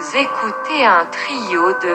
Vous écoutez un trio de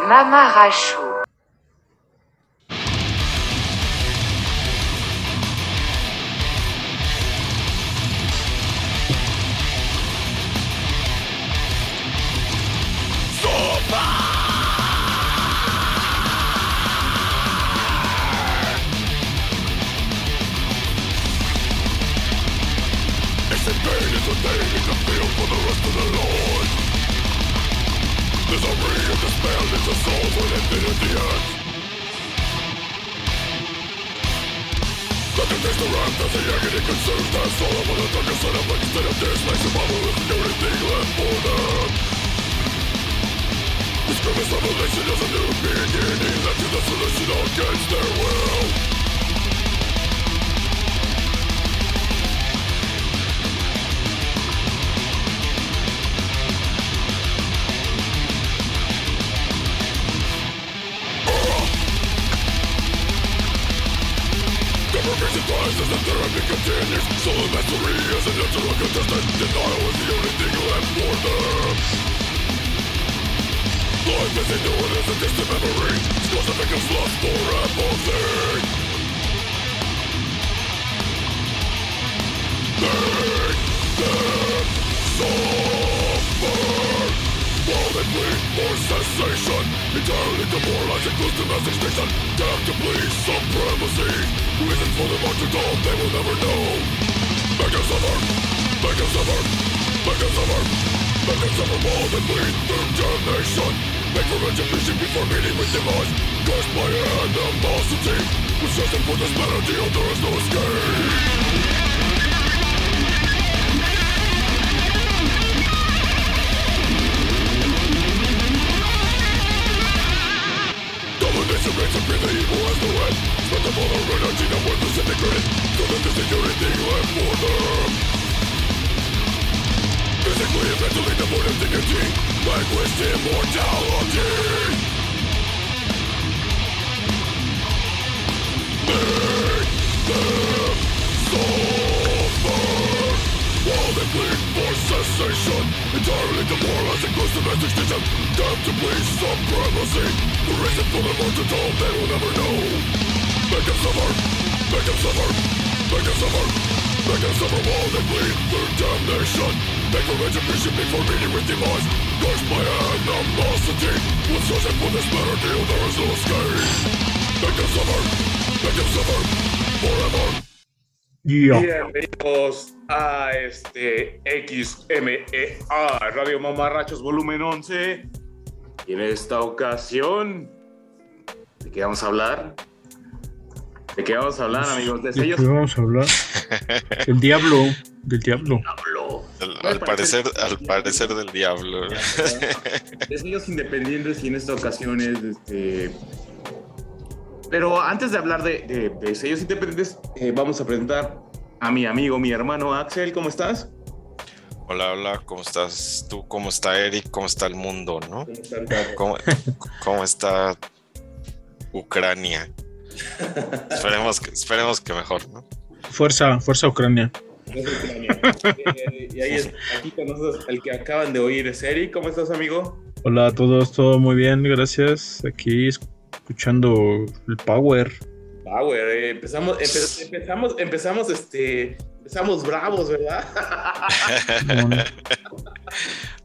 Bienvenidos a este XMEA Radio Mamarrachos Volumen 11. Y en esta ocasión, ¿de qué vamos a hablar? ¿De qué vamos a hablar, amigos? ¿De, ¿De qué vamos a hablar? Del diablo, del diablo. Al, al parecer, al parecer del diablo. De sellos independientes y en esta ocasión es este. Pero antes de hablar de, de, de sellos independientes, eh, vamos a presentar a mi amigo, mi hermano Axel. ¿Cómo estás? Hola, hola, ¿cómo estás tú? ¿Cómo está Eric? ¿Cómo está el mundo? ¿no? ¿Cómo, cómo está Ucrania? esperemos, que, esperemos que mejor, ¿no? Fuerza, fuerza Ucrania. Ucrania. eh, y ahí es, aquí con nosotros, el que acaban de oír es Eric. ¿Cómo estás, amigo? Hola a todos, todo muy bien, gracias. Aquí escuchando el Power. Power, eh, empezamos, empe empezamos, empezamos, este, empezamos bravos, ¿verdad?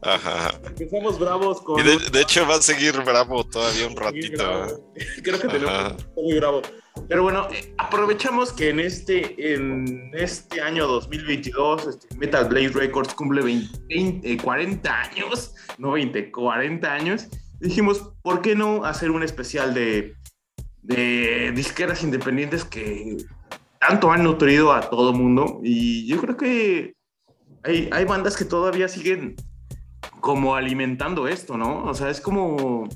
Ajá. Empezamos bravos con. Y de, de, hecho va a seguir bravo todavía un ratito. Creo que tenemos muy bravo. Pero bueno, eh, aprovechamos que en este, en este año 2022 este, Metal Blade Records cumple 20, 20, 40 años, no 20, 40 años. Dijimos, ¿por qué no hacer un especial de, de disqueras independientes que tanto han nutrido a todo mundo? Y yo creo que hay, hay bandas que todavía siguen como alimentando esto, ¿no? O sea, es como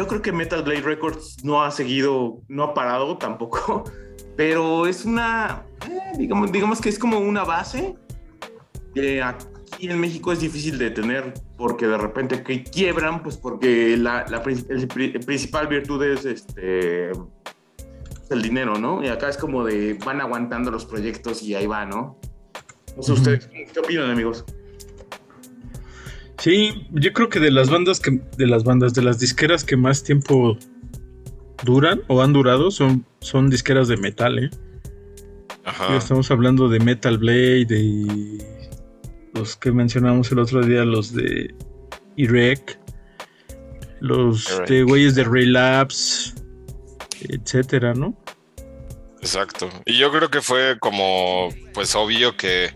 yo creo que Metal Blade Records no ha seguido, no ha parado tampoco, pero es una, eh, digamos, digamos que es como una base que aquí en México es difícil de tener porque de repente que quiebran, pues porque la, la el, el, principal virtud es este el dinero, ¿no? Y acá es como de van aguantando los proyectos y ahí va, ¿no? No sé ustedes, ¿qué opinan, amigos? Sí, yo creo que de las bandas que, de las bandas, de las disqueras que más tiempo duran o han durado son, son disqueras de metal, ¿eh? Ajá. estamos hablando de Metal Blade y los que mencionamos el otro día, los de Irek, los de güeyes de Relapse, etcétera, ¿no? Exacto. Y yo creo que fue como, pues obvio que,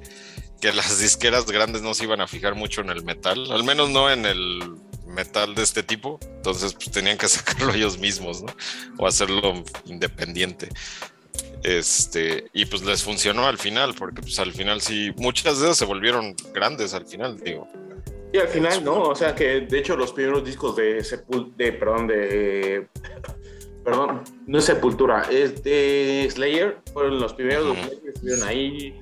que las disqueras grandes no se iban a fijar mucho en el metal, al menos no en el metal de este tipo, entonces pues tenían que sacarlo ellos mismos, ¿no? O hacerlo independiente. Este, y pues les funcionó al final, porque pues al final sí, muchas de esas se volvieron grandes al final, digo. Y al final, ¿no? O sea que de hecho los primeros discos de Sepul de, perdón, de perdón, no es Sepultura, es de Slayer, fueron los primeros, los que estuvieron ahí,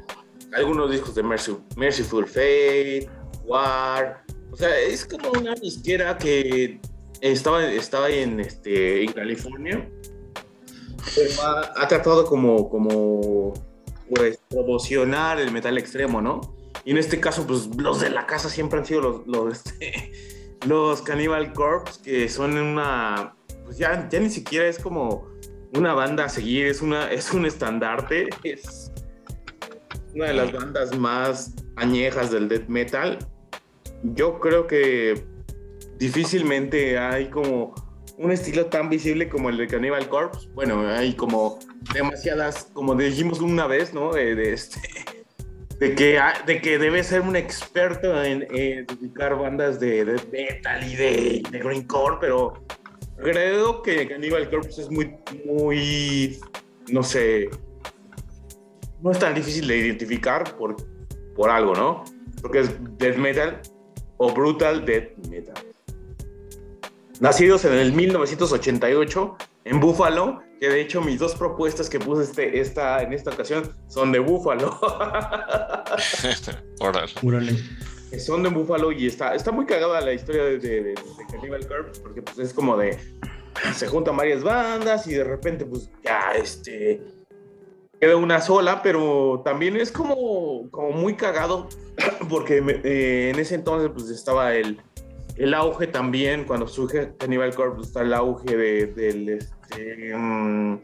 algunos discos de Merciful Fate, War, o sea, es como una disquera que estaba, estaba en, este, en California, ha, tratado como, como pues, promocionar el metal extremo, ¿no? Y en este caso, pues los de la casa siempre han sido los, los, este, los Cannibal Corpse, que son una, pues ya, ya ni siquiera es como una banda a seguir, es, una, es un estandarte, es una de las bandas más añejas del death metal yo creo que difícilmente hay como un estilo tan visible como el de Cannibal Corpse. Bueno, hay como demasiadas, como dijimos una vez, ¿no? De, este, de que, de que debe ser un experto en, dedicar bandas de, de, metal y de, de greencore, pero creo que Cannibal Corpse es muy, muy, no sé, no es tan difícil de identificar por, por algo, ¿no? Porque es death metal o Brutal Death Metal. Nacidos en el 1988 en Buffalo, que de hecho mis dos propuestas que puse este, esta, en esta ocasión son de Buffalo. Son de Buffalo y está, está muy cagada la historia de, de, Cannibal Corpse porque pues es como de se juntan varias bandas y de repente pues ya este queda una sola, pero también es como, como muy cagado, porque eh, en ese entonces pues estaba el, el auge también, cuando surge Cannibal Corpse, pues, está el auge de, del, este, mm,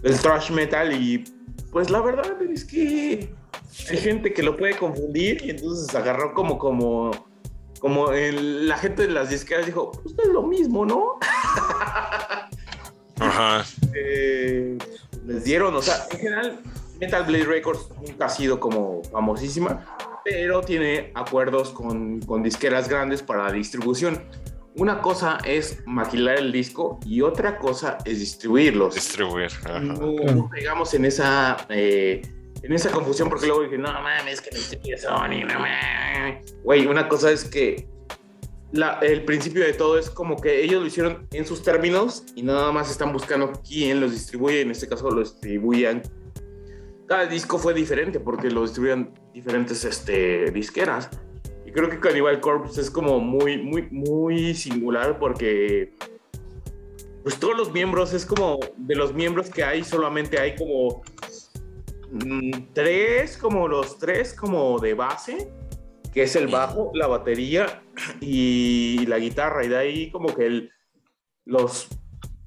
del thrash metal y pues la verdad es que hay gente que lo puede confundir y entonces agarró como, como, como la gente de las disqueras dijo, pues es lo mismo, ¿no? Ajá. Eh, les dieron, o sea, en general, Metal Blade Records nunca ha sido como famosísima, pero tiene acuerdos con, con disqueras grandes para la distribución. Una cosa es maquilar el disco y otra cosa es distribuirlos. Distribuir. No, pegamos en esa, eh, en esa confusión porque luego dije, no mames, que no Sony, no mames. Güey, una cosa es que el principio de todo es como que ellos lo hicieron en sus términos y nada más están buscando quién los distribuye. En este caso lo distribuían. Cada disco fue diferente porque lo distribuían diferentes este, disqueras. Y creo que Cannibal Corpse es como muy, muy, muy singular porque pues todos los miembros, es como de los miembros que hay, solamente hay como mm, tres, como los tres como de base que es el bajo, la batería y la guitarra. Y de ahí como que el, los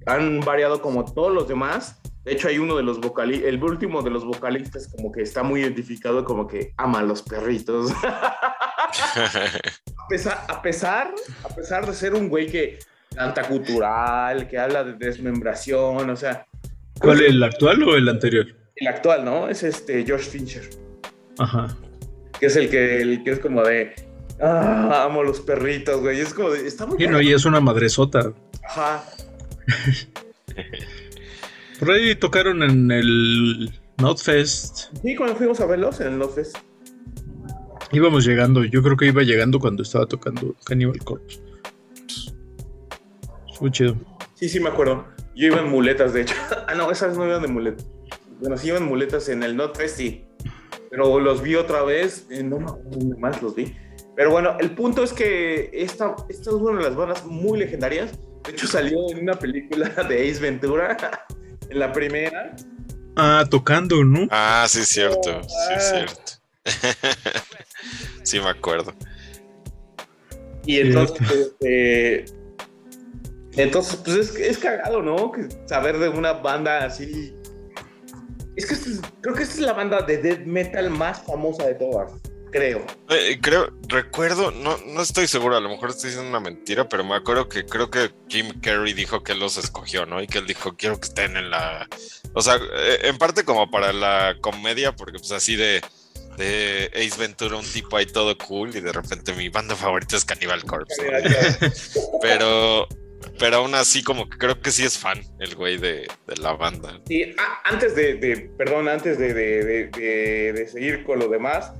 han variado como todos los demás. De hecho, hay uno de los vocalistas, el último de los vocalistas como que está muy identificado como que ama a los perritos. a, pesar, a, pesar, a pesar de ser un güey que canta cultural, que habla de desmembración, o sea... ¿Cuál, el actual o el anterior? El actual, ¿no? Es este George Fincher. Ajá que es el que, el que es como de, ah, amo los perritos, güey. Es como de, está muy... Y no, y es una madresota. Ajá. Por ahí tocaron en el Notfest. Sí, cuando fuimos a verlos en el Notfest. Íbamos llegando, yo creo que iba llegando cuando estaba tocando Cannibal Corpse. Muy chido. Sí, sí, me acuerdo. Yo iba en muletas, de hecho. ah, no, esas no iban de muletas. Bueno, sí iban muletas en el Notfest y pero los vi otra vez, eh, no más los vi. Pero bueno, el punto es que esta, esta es una de las bandas muy legendarias. De hecho, salió en una película de Ace Ventura, en la primera. Ah, tocando, ¿no? Ah, sí, cierto, sí, es cierto. sí, me acuerdo. Y entonces, este, entonces, pues es, es cagado, ¿no? Que saber de una banda así. Es que creo que esta es la banda de death metal más famosa de todas creo. Eh, creo, recuerdo, no, no estoy seguro, a lo mejor estoy diciendo una mentira, pero me acuerdo que creo que Jim Carrey dijo que él los escogió, ¿no? Y que él dijo, quiero que estén en la... O sea, eh, en parte como para la comedia, porque pues así de, de Ace Ventura, un tipo ahí todo cool, y de repente mi banda favorita es Cannibal Corpse. pero, pero aún así como que creo que sí es fan el güey de, la banda. Sí, antes de, perdón, antes de, de, seguir con lo demás,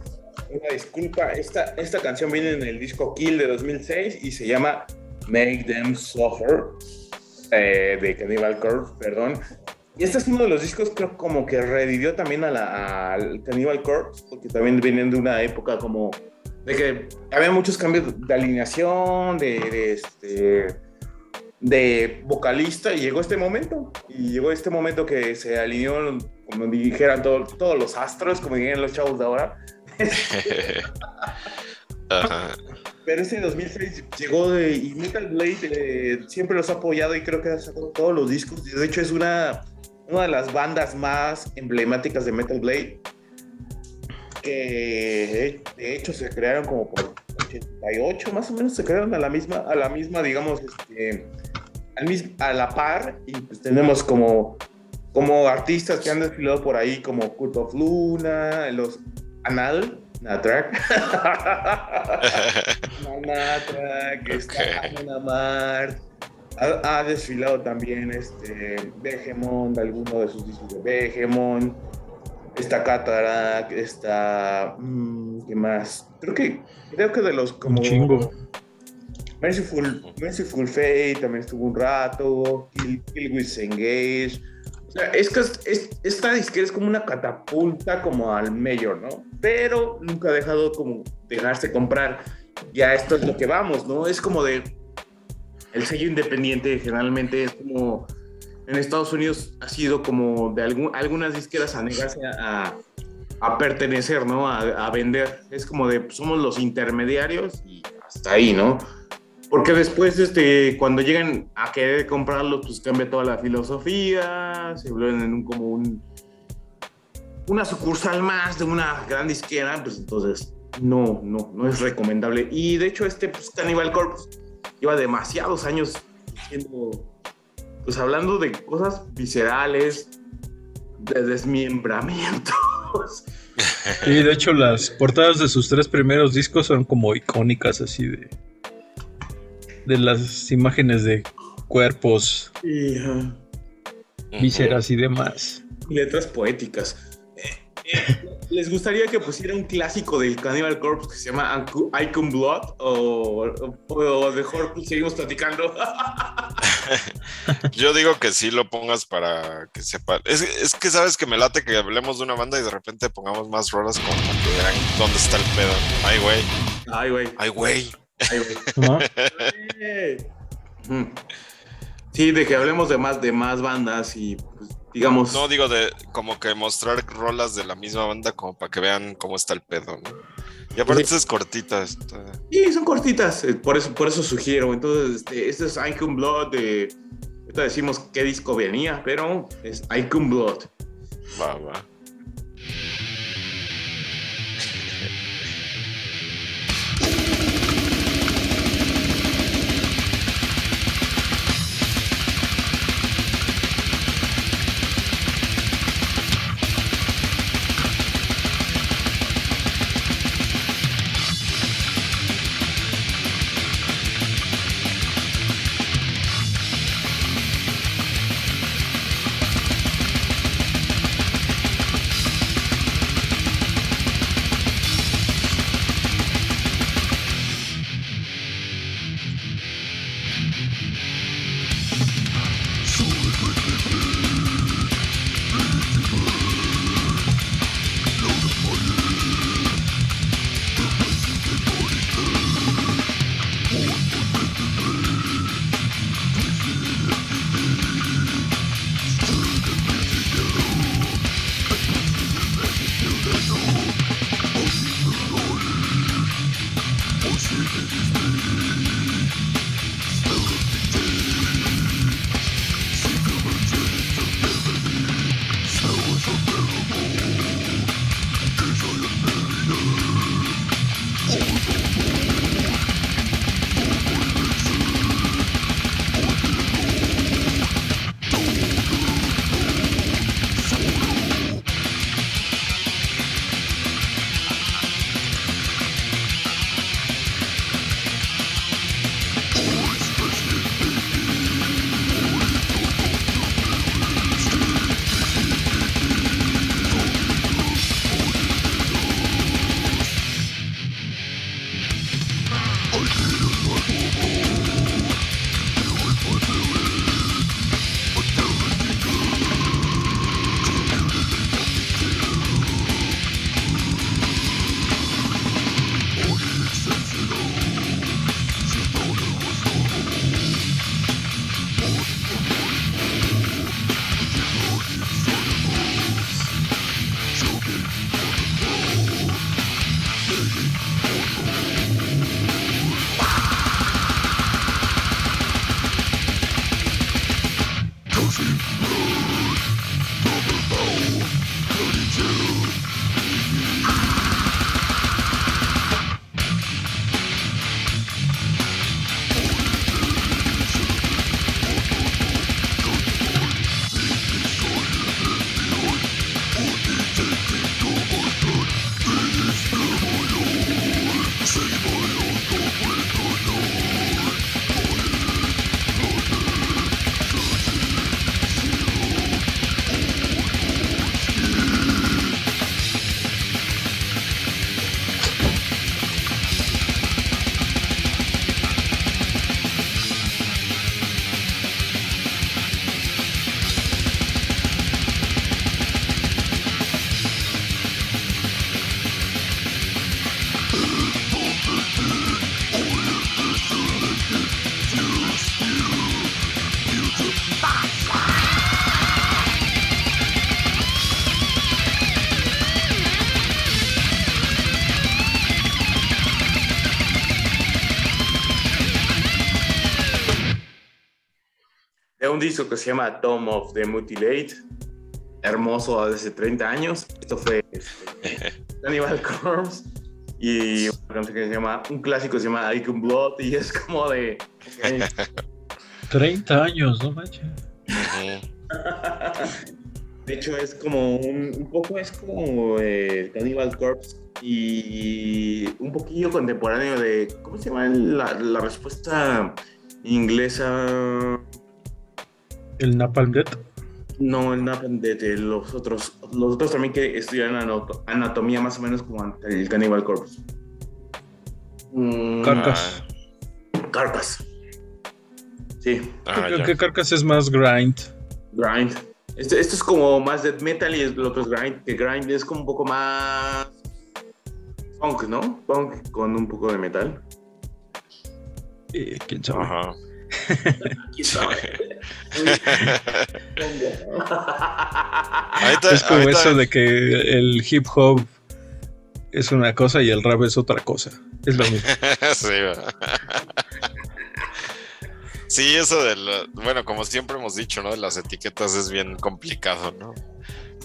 una disculpa, esta, esta canción viene en el disco Kill de 2006 y se llama Make Them Suffer eh, de Cannibal Corpse, perdón. Y este es uno de los discos creo como que revivió también a la, al Cannibal Corpse, porque también vienen de una época como de que había muchos cambios de alineación, de, de, este, de vocalista, y llegó este momento, y llegó este momento que se alineó, como dijeran todos los astros, como dirían los chavos de ahora, Pero ese 2006 llegó de, y Metal Blade eh, siempre los ha apoyado y creo que ha sacado todos los discos. De hecho, es una, una de las bandas más emblemáticas de Metal Blade. Que de hecho se crearon como por 88 más o menos, se crearon a la misma, a la misma digamos, este, a la par. Y pues tenemos como, como artistas que han desfilado por ahí, como Cult of Luna, los Anal, Natrak. Natrak, está Anamart. Ha, ha, desfilado también este Begemon, alguno de sus discos de Begemon. Está Cataract, está. Mmm, ¿Qué más? Creo que, creo que de los como. Chingo. Merciful, Merciful Fate también estuvo un rato. Kill, Kill with Engage es que esta disquera es como una catapulta como al mayor, ¿no? Pero nunca ha dejado como dejarse comprar. Ya esto es lo que vamos, ¿no? Es como de... El sello independiente generalmente es como... En Estados Unidos ha sido como de algún, algunas disqueras a negarse a, a pertenecer, ¿no? A, vender. Es como de, somos los intermediarios y hasta ahí, ¿no? Porque después, este, cuando llegan a querer comprarlo, pues cambia toda la filosofía, se vuelven en un, como un, una sucursal más de una gran disquera, pues entonces no, no, no es recomendable. Y de hecho, este pues, Cannibal Corpse lleva demasiados años siendo, pues hablando de cosas viscerales, de desmembramientos. Sí, de hecho, las portadas de sus tres primeros discos son como icónicas, así de de las imágenes de cuerpos, y, vísceras y demás. Letras poéticas. Eh, eh, ¿Les gustaría que pusiera un clásico del Cannibal Corpse que se llama Icon Blood? ¿O, o, mejor seguimos platicando? Yo digo que sí lo pongas para que sepa. Es, es, que sabes que me late que hablemos de una banda y de repente pongamos más rolas como para que vean dónde está el pedo. Ay, güey. Ay, güey. Ay, güey. Sí, de que hablemos de más, de más bandas y pues, digamos. No digo de como que mostrar rolas de la misma banda como para que vean cómo está el pedo, ¿no? Y aparte es cortita. Sí, son cortitas, eh, por eso, por eso sugiero. Entonces, este, este es Icon Blood de. Ahorita decimos qué disco venía, pero es Icon Blood. Va, va. Disco que se llama Tom of the Mutilate, hermoso hace 30 años. Esto fue este, Cannibal Corpse. Y una canción que se llama, un clásico se llama Icon Blood y es como de... 30 años, no manches. De hecho, es como un, un poco, es como eh, Cannibal Corpse y un poquillo contemporáneo de, ¿cómo se llama la, la respuesta inglesa? ¿El Napalm Death? No, el Napalm Death, los otros, los otros también que estudian anatomía más o menos como el Cannibal Corpse. Mm, Carcas. Carcas. Sí. Ah, Creo que Carcas es más grind. Grind. Esto, esto, es como más death metal y el otro es grind, que grind es como un poco más punk, ¿no? Punk con un poco de metal. Eh, ¿Quién sabe? Ajá. Es como eso de que el hip hop es una cosa y el rap es otra cosa. Es lo mismo. sí, eso de bueno, como siempre hemos dicho, ¿no? De las etiquetas es bien complicado, ¿no?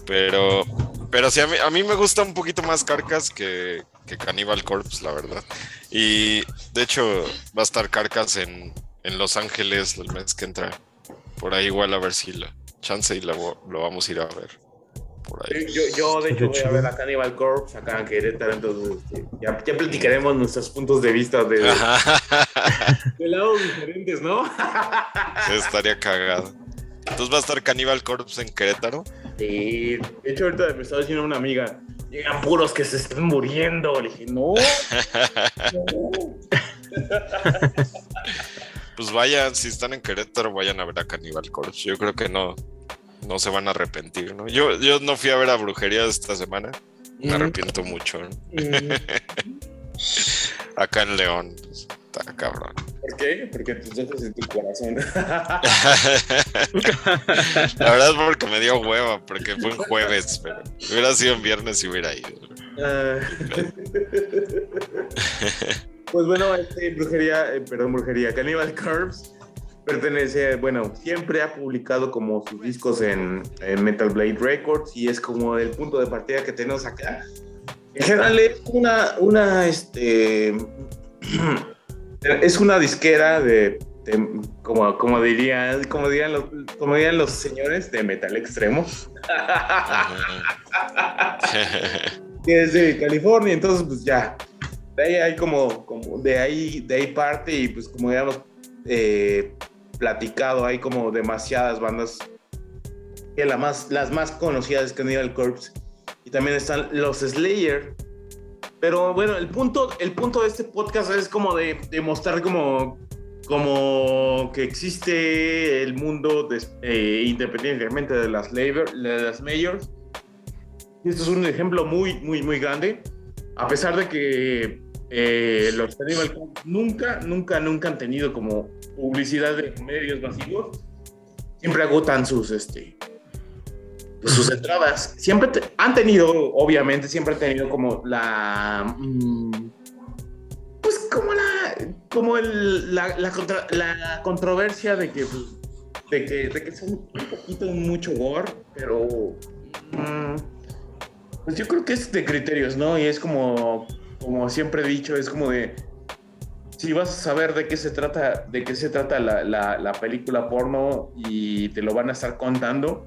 Pero, pero sí, a mí, a mí me gusta un poquito más Carcas que, que Cannibal Corpse, la verdad. Y de hecho, va a estar Carcas en, en Los Ángeles el mes que entra. Por ahí igual a ver si la chance y lo vamos a ir a ver. Por ahí. Yo, yo de hecho voy a ver a Cannibal Corpse acá en Querétaro, entonces este, ya, ya, platicaremos nuestros puntos de vista de, de lados diferentes, ¿no? estaría cagado. Entonces va a estar Cannibal Corpse en Querétaro. Sí, de hecho ahorita me estaba diciendo una amiga, llegan puros que se están muriendo. Le dije, no. no pues vayan, si están en Querétaro, vayan a ver a Cannibal Corpse. Yo creo que no, no se van a arrepentir, ¿no? Yo, yo no fui a ver a Brujería esta semana. Me arrepiento mucho. Acá en León. Pues, está cabrón. ¿Por qué? Porque tus ojos en tu corazón. La verdad es porque me dio hueva, porque fue un jueves, pero hubiera sido en viernes y hubiera ido. Ah. Pues bueno, este, brujería, eh, perdón, brujería, Cannibal Corpse pertenece, bueno, siempre ha publicado como sus discos en, Metal Blade Records y es como el punto de partida que tenemos acá. En general es una, una, este, es una disquera de, como, como, dirían, como, dirían los, como dirían los señores de metal extremo. que es de California, entonces pues ya, de ahí hay como, como de ahí, de ahí parte y pues como digamos, eh, platicado, hay como demasiadas bandas, que la más, las más conocidas es Cannibal Corpse, y también están los Slayer. Pero bueno, el punto, el punto de este podcast es como de, mostrar como, como que existe el mundo eh, independientemente de las, labor, de las majors. Y esto es un ejemplo muy, muy, muy grande. A pesar de que eh, los Cannibal Corpse nunca, nunca, nunca han tenido como publicidad de medios masivos, siempre agotan sus, este, sus entradas. Siempre han tenido, obviamente, siempre han tenido como la... Mm, pues como la... Como el, la, la, controversia de que, pues, de que, de que son un poquito mucho gore, pero... Mm, pues yo creo que es de criterios, ¿no? Y es como, como siempre he dicho, es como de si vas a saber de qué se trata, de qué se trata la, la, película porno y te lo van a estar contando,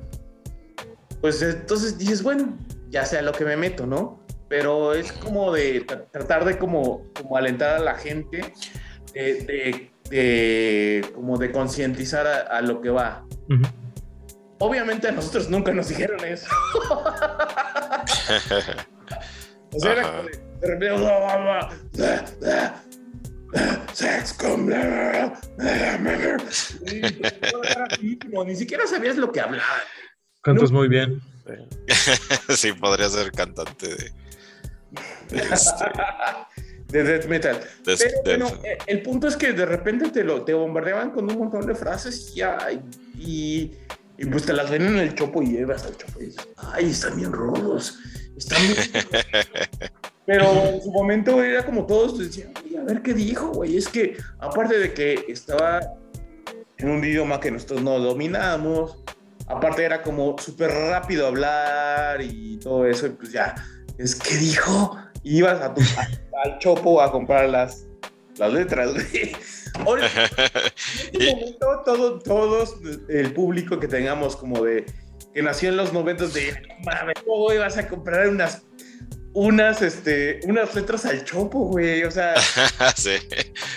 pues entonces dices, bueno, ya sea lo que me meto, ¿no? Pero es como de tratar de como, como alentar a la gente, de, de, como de concientizar a, lo que va. Obviamente a nosotros nunca nos dijeron eso. o sea, era como de, repente, sex con ni siquiera sabías lo que hablaba. Cantas muy bien. sí, podría ser cantante de. De, este, death metal. Pero, eh, el punto es que de repente te lo te bombardeaban con un montón de frases y, y, y pues te las ven en el chopo y llevas al chopo y dices, ay, están bien rudos. Están bien. Pero en su momento era como todos decían, a ver qué dijo, güey. Es que aparte de que estaba en un idioma que nosotros no dominamos, aparte era como súper rápido hablar y todo eso, y pues ya, es que dijo, ibas a tu, al chopo a comprar las, las letras, güey. Ahora, en este momento, todo, todos, el público que tengamos como de, que nació en los momentos de, mames, ¿cómo ibas a comprar unas unas, este, unas letras al chopo, güey, o sea. sí,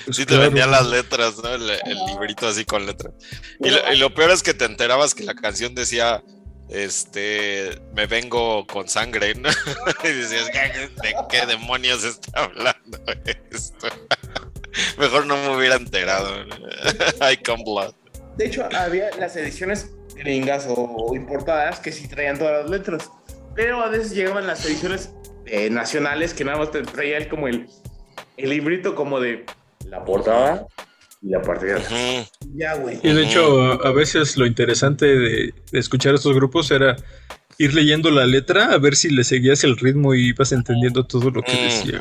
pues sí te vendían las letras, ¿no? El, librito así con letras. Y lo, peor es que te enterabas que la canción decía, este, me vengo con sangre, ¿no? y decías, ¿de qué demonios está hablando esto? Mejor no me hubiera enterado. I come blood. De hecho, había las ediciones gringas o importadas que sí traían todas las letras. Pero a veces llegaban las ediciones eh, nacionales que nada más te traía como el, el librito como de la portada y la parte de atrás. Ya, güey. Y de hecho, a veces lo interesante de, escuchar estos grupos era ir leyendo la letra a ver si le seguías el ritmo y ibas entendiendo todo lo que decía.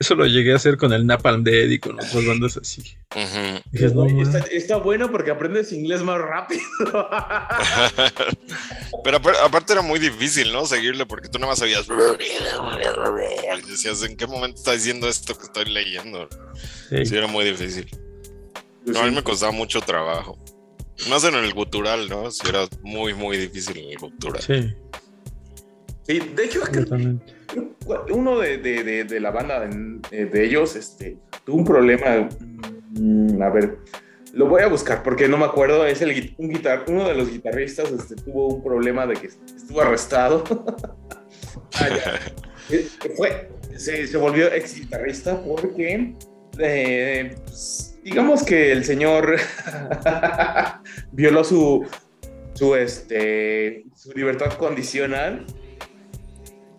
Eso lo llegué a hacer con el Napalm Dead y con otras bandas así. está, bueno porque aprendes inglés más rápido. Pero aparte era muy difícil, ¿no? Seguirle porque tú nada más sabías. Y decías, ¿en qué momento está diciendo esto que estoy leyendo? Sí, era muy difícil. No, a mí me costaba mucho trabajo. Más en el gutural, ¿no? Sí, era muy, muy difícil en el gutural. Sí. Sí, de hecho, es que uno de, la banda de, ellos este, tuvo un problema. Mm, a ver, lo voy a buscar porque no me acuerdo. Es el, un guitar, uno de los guitarristas este, tuvo un problema de que estuvo arrestado. ah, eh, Fue, se, volvió ex guitarrista porque, eh, pues, digamos que el señor violó su, su, este, su libertad condicional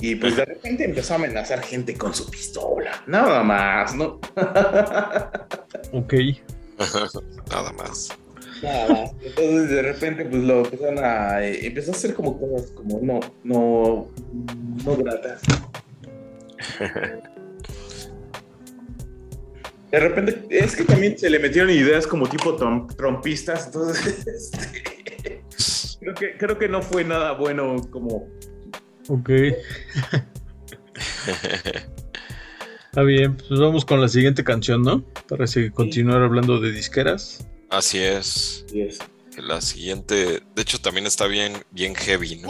y pues de repente empezó a amenazar gente con su pistola. Nada más, ¿no? ok. Nada más. Nada más. Entonces de repente pues lo empezaron a... Eh, empezó a hacer como cosas como no, no, no gratas. De repente, es que también se le metieron ideas como tipo trompistas, entonces este, creo, que, creo que no fue nada bueno como Ok. Está bien, pues vamos con la siguiente canción, ¿no? Para continuar hablando de disqueras. Así es. La siguiente, de hecho, también está bien, bien heavy, ¿no?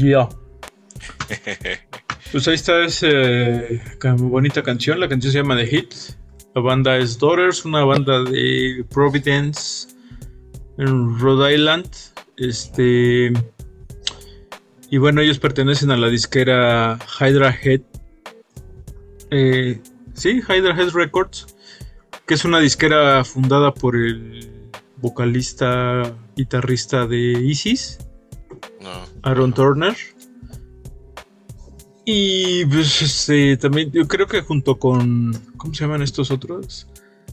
Ya. pues ahí está esa bonita canción. La canción se llama The Hit. La banda es Daughters, una banda de Providence en Rhode Island. Este. Y bueno, ellos pertenecen a la disquera Hydra Head. Eh, sí, Hydra Head Records. Que es una disquera fundada por el vocalista, guitarrista de Isis, Aaron Turner. Y pues este, también yo creo que junto con. ¿Cómo se llaman estos otros?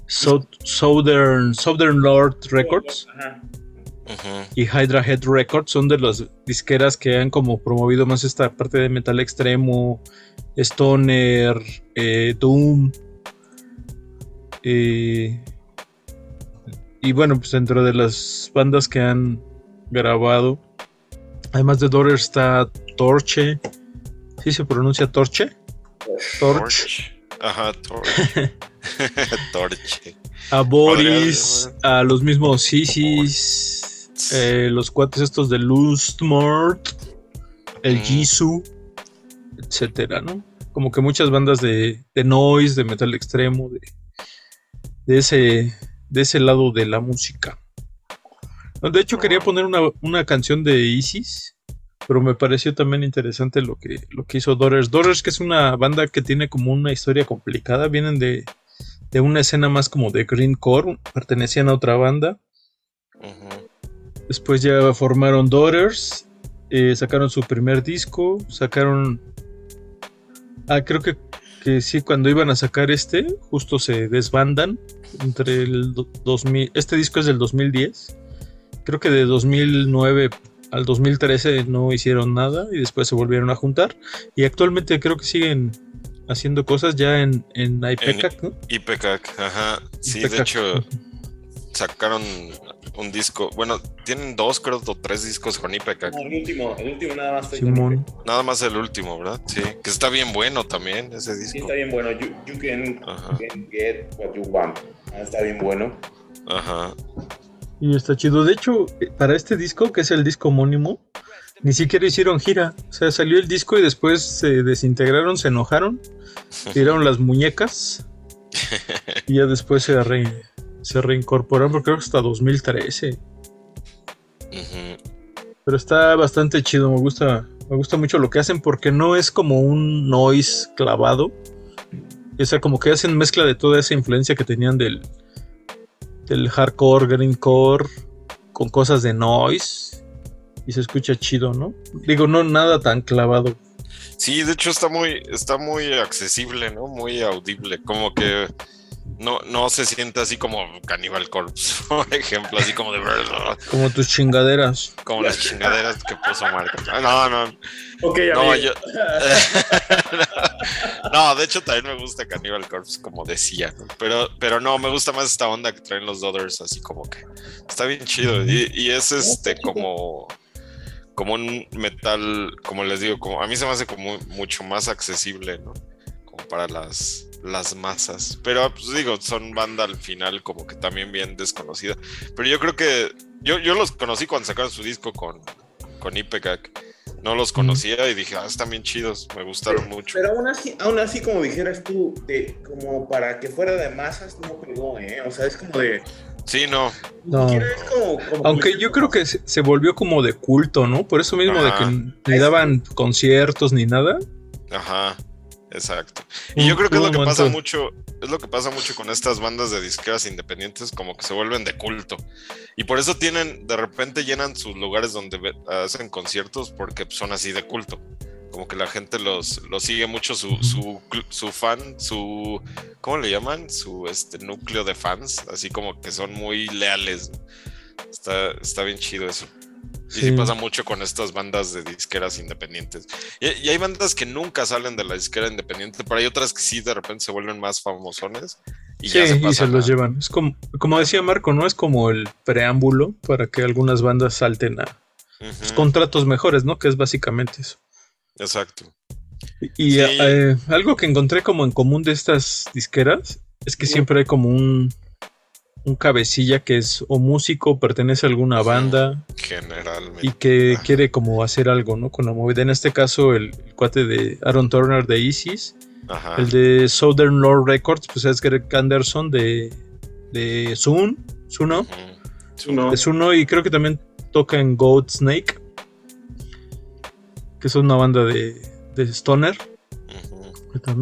Southern, Southern Lord Records. Y Hydra Head Records son de las disqueras que han como promovido más esta parte de metal extremo, stoner, eh, doom. Eh, y bueno, pues dentro de las bandas que han grabado, además de Daughter está Torche. ¿Sí se pronuncia Torche? Torche. Ajá, Torche. Torche. A Boris, a los mismos Sisis, eh, los cuates estos de Lustmort, el Jisoo, etcétera, ¿no? Como que muchas bandas de, de noise, de metal extremo, de, de ese de ese lado de la música. De hecho, quería poner una, canción de Isis, pero me pareció también interesante lo que, lo que hizo Doris. Doris, que es una banda que tiene como una historia complicada, vienen de, de una escena más como de Green Core, pertenecían a otra banda. Después ya formaron Daughters, eh, sacaron su primer disco, sacaron... Ah, creo que que sí, cuando iban a sacar este, justo se desbandan entre el 2000. Este disco es del 2010. Creo que de 2009 al 2013 no hicieron nada y después se volvieron a juntar. Y actualmente creo que siguen haciendo cosas ya en, en IPECAC, ¿no? IPECAC, ajá. Sí, de hecho, sacaron un disco. Bueno, tienen dos, creo, o tres discos con IPECAC. el último, el último nada más. Simón. Nada más el último, ¿verdad? Sí, que está bien bueno también ese disco. Sí, está bien bueno. You, can, get what you want. Ah, está bien bueno. Ajá. Y está chido. De hecho, para este disco, que es el disco homónimo, ni siquiera hicieron gira. O sea, salió el disco y después se desintegraron, se enojaron, tiraron las muñecas y ya después se, re, se reincorporaron, porque creo que hasta 2013. Pero está bastante chido, me gusta, me gusta mucho lo que hacen porque no es como un noise clavado. O sea, como que hacen mezcla de toda esa influencia que tenían del, del hardcore, greencore, con cosas de noise. Y se escucha chido, ¿no? Digo, no nada tan clavado. Sí, de hecho está muy, está muy accesible, ¿no? Muy audible. Como que no, no se siente así como Cannibal Corpse, por ejemplo, así como de verdad. Como tus chingaderas. Como las chingaderas que puso Marco. No, no. Ok, no, yo... no, de hecho también me gusta Cannibal Corpse, como decía, pero, pero no, me gusta más esta onda que traen los Dothers, así como que está bien chido. Y, y es este como como un metal, como les digo, como a mí se me hace como mucho más accesible, ¿no? Como para las las masas. Pero pues digo, son banda al final como que también bien desconocida. Pero yo creo que yo, yo los conocí cuando sacaron su disco con, con Ipecac. No los conocía y dije, ah, están bien chidos, me gustaron mucho. Pero aún así, aún así, como dijeras tú, de, como para que fuera de masas, no pegó, ¿eh? O sea, es como de... Sí, no. no. Aunque yo creo que se, volvió como de culto, ¿no? Por eso mismo de que ni daban conciertos ni nada. Ajá. Exacto. Y yo creo que es lo que pasa mucho, es lo que pasa mucho con estas bandas de disqueras independientes, como que se vuelven de culto. Y por eso tienen, de repente llenan sus lugares donde hacen conciertos porque son así de culto. Como que la gente los, los sigue mucho su, su, su fan, su ¿cómo le llaman? Su este núcleo de fans, así como que son muy leales. Está, está bien chido eso. Y sí. pasa mucho con estas bandas de disqueras independientes. Y, hay bandas que nunca salen de la disquera independiente, pero hay otras que sí de repente se vuelven más famosones. Y sí, se y se los llevan. Es como, como decía Marco, ¿no? Es como el preámbulo para que algunas bandas salten a contratos mejores, ¿no? Que es básicamente eso. Exacto. Y, eh, algo que encontré como en común de estas disqueras es que siempre hay como un un cabecilla que es o músico, pertenece a alguna banda. Generalmente. Y que quiere como hacer algo, ¿no? Con la movida. En este caso, el, cuate de Aaron Turner de Isis. El de Southern Lord Records, pues es Greg Anderson de, de Zoom, Zuno. De Zuno y creo que también toca en Goat Snake. Que es una banda de, de Stoner.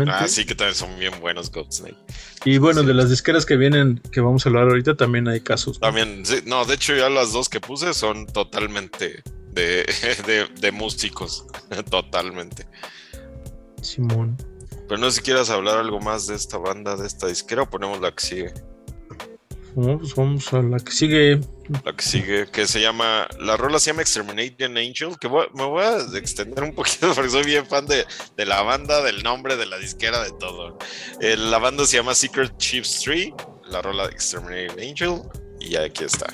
Ah, sí, que también son bien buenos Snake. Y bueno, de las disqueras que vienen, que vamos a hablar ahorita, también hay casos. También, no, de hecho ya las dos que puse son totalmente de, de, músicos, totalmente. Simón. Pero no sé si quieras hablar algo más de esta banda, de esta disquera, o ponemos la que sigue. Pues vamos a la que sigue. La que sigue, que se llama. La rola se llama Exterminating Angel. Que me voy a extender un poquito porque soy bien fan de, de la banda, del nombre, de la disquera, de todo. Eh, la banda se llama Secret Chiefs 3. La rola Exterminating Angel. Y aquí está.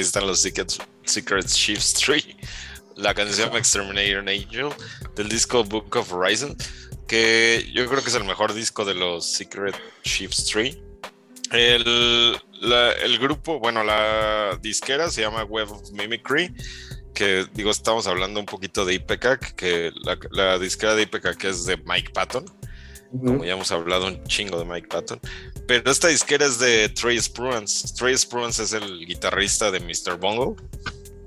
Están los Secret, Secret Shifts 3, la canción Exterminator Angel del disco Book of Horizon, que yo creo que es el mejor disco de los Secret Shifts 3. El, el grupo, bueno, la disquera se llama Web of Mimicry, que digo, estamos hablando un poquito de IPK, que la, la disquera de IPK que es de Mike Patton, como ya hemos hablado un chingo de Mike Patton. Pero esta disquera es de Trey Spruance. Trey Spruance es el guitarrista de Mr. Bungle.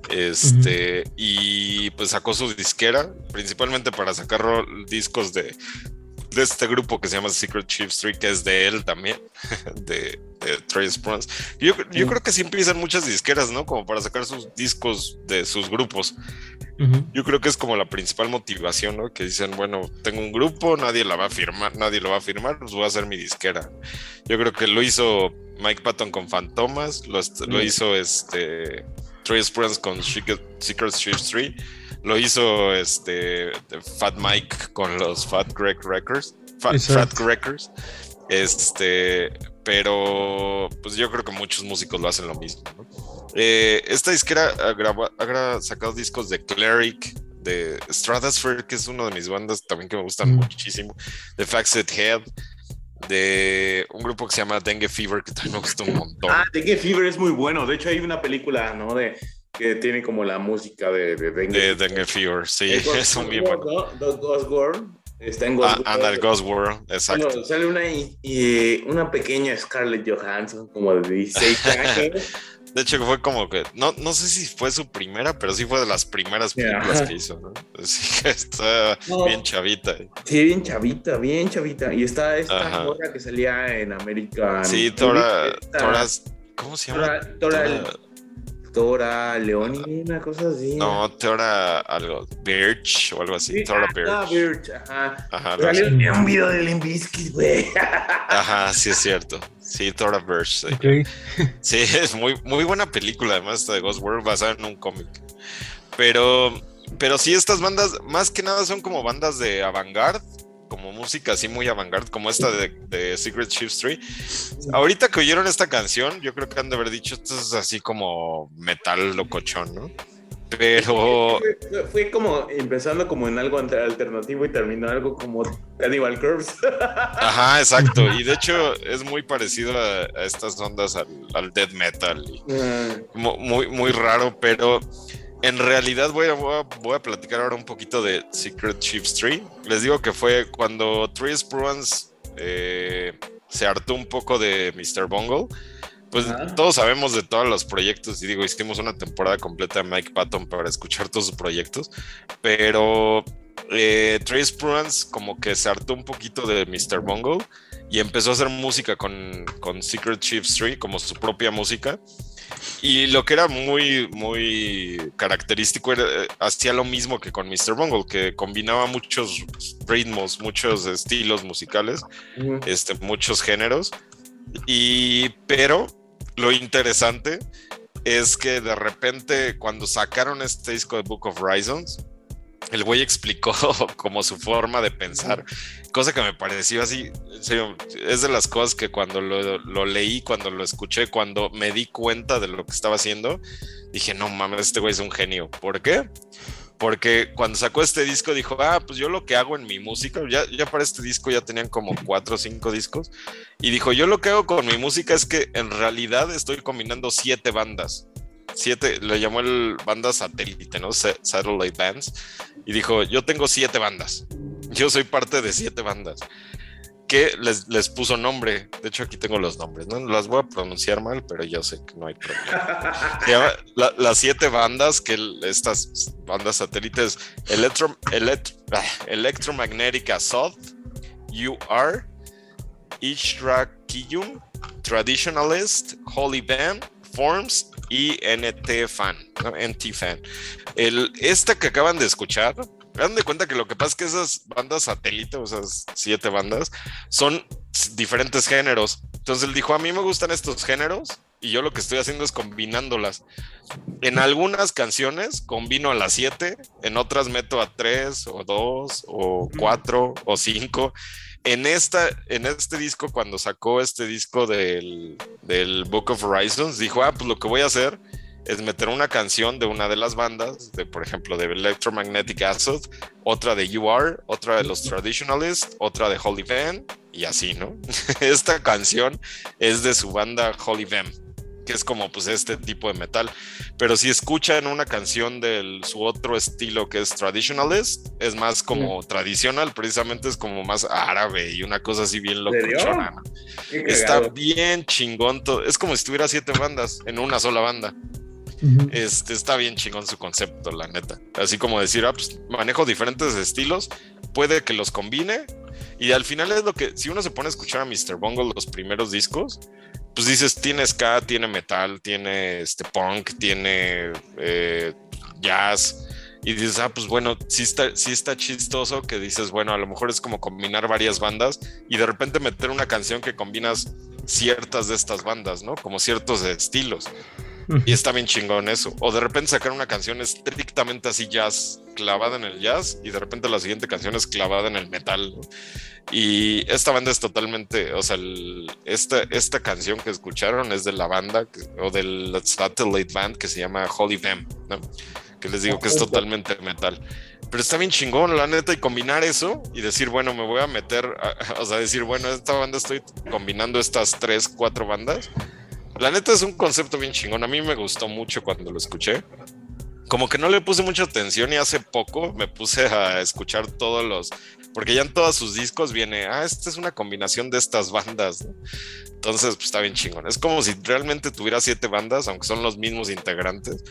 Este, y pues sacó su disquera, principalmente para sacar discos de, de este grupo que se llama Secret Chief Street, que es de él también, de, de Trace Yo, yo creo que sí empiezan muchas disqueras, ¿no? Como para sacar sus discos de sus grupos. Yo creo que es como la principal motivación, ¿no? Que dicen, bueno, tengo un grupo, nadie la va a firmar, nadie lo va a firmar, pues voy a hacer mi disquera. Yo creo que lo hizo Mike Patton con Fantomas, lo, lo hizo este Trace con Secret, Secret Chief Street lo hizo este Fat Mike con los Fat Greg Records. Fat, Fat Records. Este, pero pues yo creo que muchos músicos lo hacen lo mismo. Eh, esta disquera ha, sacado discos de Cleric, de Stratosphere, que es una de mis bandas también que me gustan muchísimo, de Faxed Head, de un grupo que se llama Dengue Fever, que también me gusta un montón. Ah, Dengue Fever es muy bueno. De hecho, hay una película, ¿no? De que tiene como la música de, de Dengue. De Dengue Fever, sí, es un bien bueno. Ghost World. Está en Ghost ah, World. Ghost World, exacto. sale una, y, una pequeña Scarlett Johansson, como de 16 años. De hecho, fue como que, no, no sé si fue su primera, pero sí fue de las primeras películas que hizo, ¿no? Así que está bien chavita. Sí, bien chavita, bien chavita. Y está esta morra que salía en América. Sí, Tora, Tora, ¿cómo se llama? Tora, Tora, Tora Leoni, una cosa así. No, Tora algo, Birch o algo así. Tora Birch. Ah, Birch, ajá. Ajá. Salió un video de Limbiskit, güey. Ajá, sí es cierto. Sí, Tora Birch. Sí, es muy, muy buena película, además, esta de Ghost World, basada en un cómic. Pero, pero sí, estas bandas, más que nada, son como bandas de avant-garde como música así muy avant-garde, como esta de, Secret Chief Street. Ahorita que oyeron esta canción, yo creo que han de haber dicho, esto es así como metal locochón, ¿no? Pero... Fue, como empezando como en algo alternativo y terminó algo como Cannibal Curves. Ajá, exacto. Y de hecho es muy parecido a, estas ondas al, death metal. Ah. muy, muy raro, pero en realidad voy a, voy a, platicar ahora un poquito de Secret Chiefs Tree. Les digo que fue cuando Tris Bruins eh, se hartó un poco de Mr. Bungle. Pues todos sabemos de todos los proyectos y digo, hicimos una temporada completa de Mike Patton para escuchar todos sus proyectos, pero eh, Trace como que se hartó un poquito de Mr. Bungle y empezó a hacer música con, con Secret Chiefs Tree como su propia música y lo que era muy, muy característico era, eh, hacía lo mismo que con Mr. Bungle, que combinaba muchos ritmos, muchos estilos musicales, este, muchos géneros. Y, pero lo interesante es que de repente cuando sacaron este disco de Book of Horizons, el güey explicó como su forma de pensar, cosa que me pareció así, es de las cosas que cuando lo, leí, cuando lo escuché, cuando me di cuenta de lo que estaba haciendo, dije, no mames, este güey es un genio. ¿Por qué? Porque cuando sacó este disco dijo, ah, pues yo lo que hago en mi música, ya, para este disco ya tenían como cuatro o cinco discos, y dijo, yo lo que hago con mi música es que en realidad estoy combinando siete bandas siete, le llamó el banda satélite, ¿no? Satellite Bands. Y dijo, yo tengo siete bandas. Yo soy parte de siete bandas. Que les, les puso nombre. De hecho, aquí tengo los nombres, ¿no? Las voy a pronunciar mal, pero yo sé que no hay problema. las siete bandas, que estas bandas satélites, Electro, ah, Electromagnetic Assault, UR, Ishrakiyum, Traditionalist, Holy Band, Forms y NT Fan, NT Fan. El, esta que acaban de escuchar, dan de cuenta que lo que pasa es que esas bandas satélite, o esas siete bandas, son diferentes géneros. Entonces él dijo, a mí me gustan estos géneros y yo lo que estoy haciendo es combinándolas. En algunas canciones combino a las siete, en otras meto a tres o dos o cuatro o cinco en, esta, en este disco, cuando sacó este disco del, del, Book of Horizons, dijo, ah, pues lo que voy a hacer es meter una canción de una de las bandas, de por ejemplo de Electromagnetic Acid, otra de You Are, otra de los Traditionalists, otra de Holy Van, y así, ¿no? Esta canción es de su banda Holy Van que es como pues este tipo de metal. Pero si escuchan una canción de su otro estilo que es traditionalist, es más como tradicional, precisamente es como más árabe y una cosa así bien locochona. Está bien chingón todo. Es como si tuviera siete bandas en una sola banda. Este está bien chingón su concepto, la neta. Así como decir, ah, pues manejo diferentes estilos, puede que los combine Y al final es lo que, si uno se pone a escuchar a Mr. Bungle los primeros discos, pues dices, tiene ska, tiene metal, tiene este punk, tiene eh, jazz. Y dices, ah, pues bueno, sí está, sí está chistoso que dices, bueno, a lo mejor es como combinar varias bandas y de repente meter una canción que combinas ciertas de estas bandas, ¿no? Como ciertos estilos. Y está bien chingón eso. O de repente sacar una canción estrictamente así jazz, clavada en el jazz, y de repente la siguiente canción es clavada en el metal. Y esta banda es totalmente, o sea, esta, esta canción que escucharon es de la banda o del Satellite Band que se llama Holy Vamp, ¿no? Que les digo que es totalmente metal. Pero está bien chingón, la neta, y combinar eso y decir, bueno, me voy a meter, o sea, decir, bueno, esta banda estoy combinando estas tres, cuatro bandas la neta es un concepto bien chingón. A mí me gustó mucho cuando lo escuché. Como que no le puse mucha atención y hace poco me puse a escuchar todos los, porque ya en todos sus discos viene, ah, esta es una combinación de estas bandas. Entonces, pues está bien chingón. Es como si realmente tuviera siete bandas, aunque son los mismos integrantes,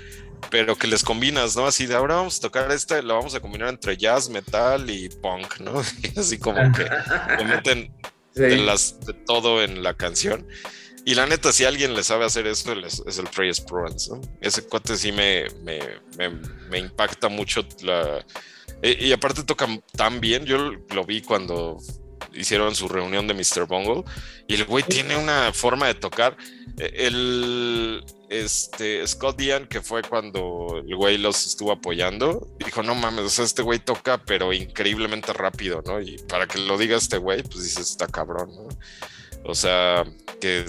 pero que les combinas, ¿no? Así de ahora vamos a tocar esta, la vamos a combinar entre jazz, metal y punk, ¿no? Y así como que le meten las, de todo en la canción. Y la neta, si alguien le sabe hacer eso, es el Frey Sprance, ¿no? Ese cuate sí me, me, me, impacta mucho. La... Y, aparte toca tan bien. Yo lo vi cuando hicieron su reunión de Mr. Bungle. Y el güey tiene una forma de tocar. E, el este, Scott Ian, que fue cuando el güey los estuvo apoyando, dijo: No mames, o sea, este güey toca, pero increíblemente rápido, ¿no? Y para que lo diga este güey, pues dices: Está cabrón, ¿no? O sea, que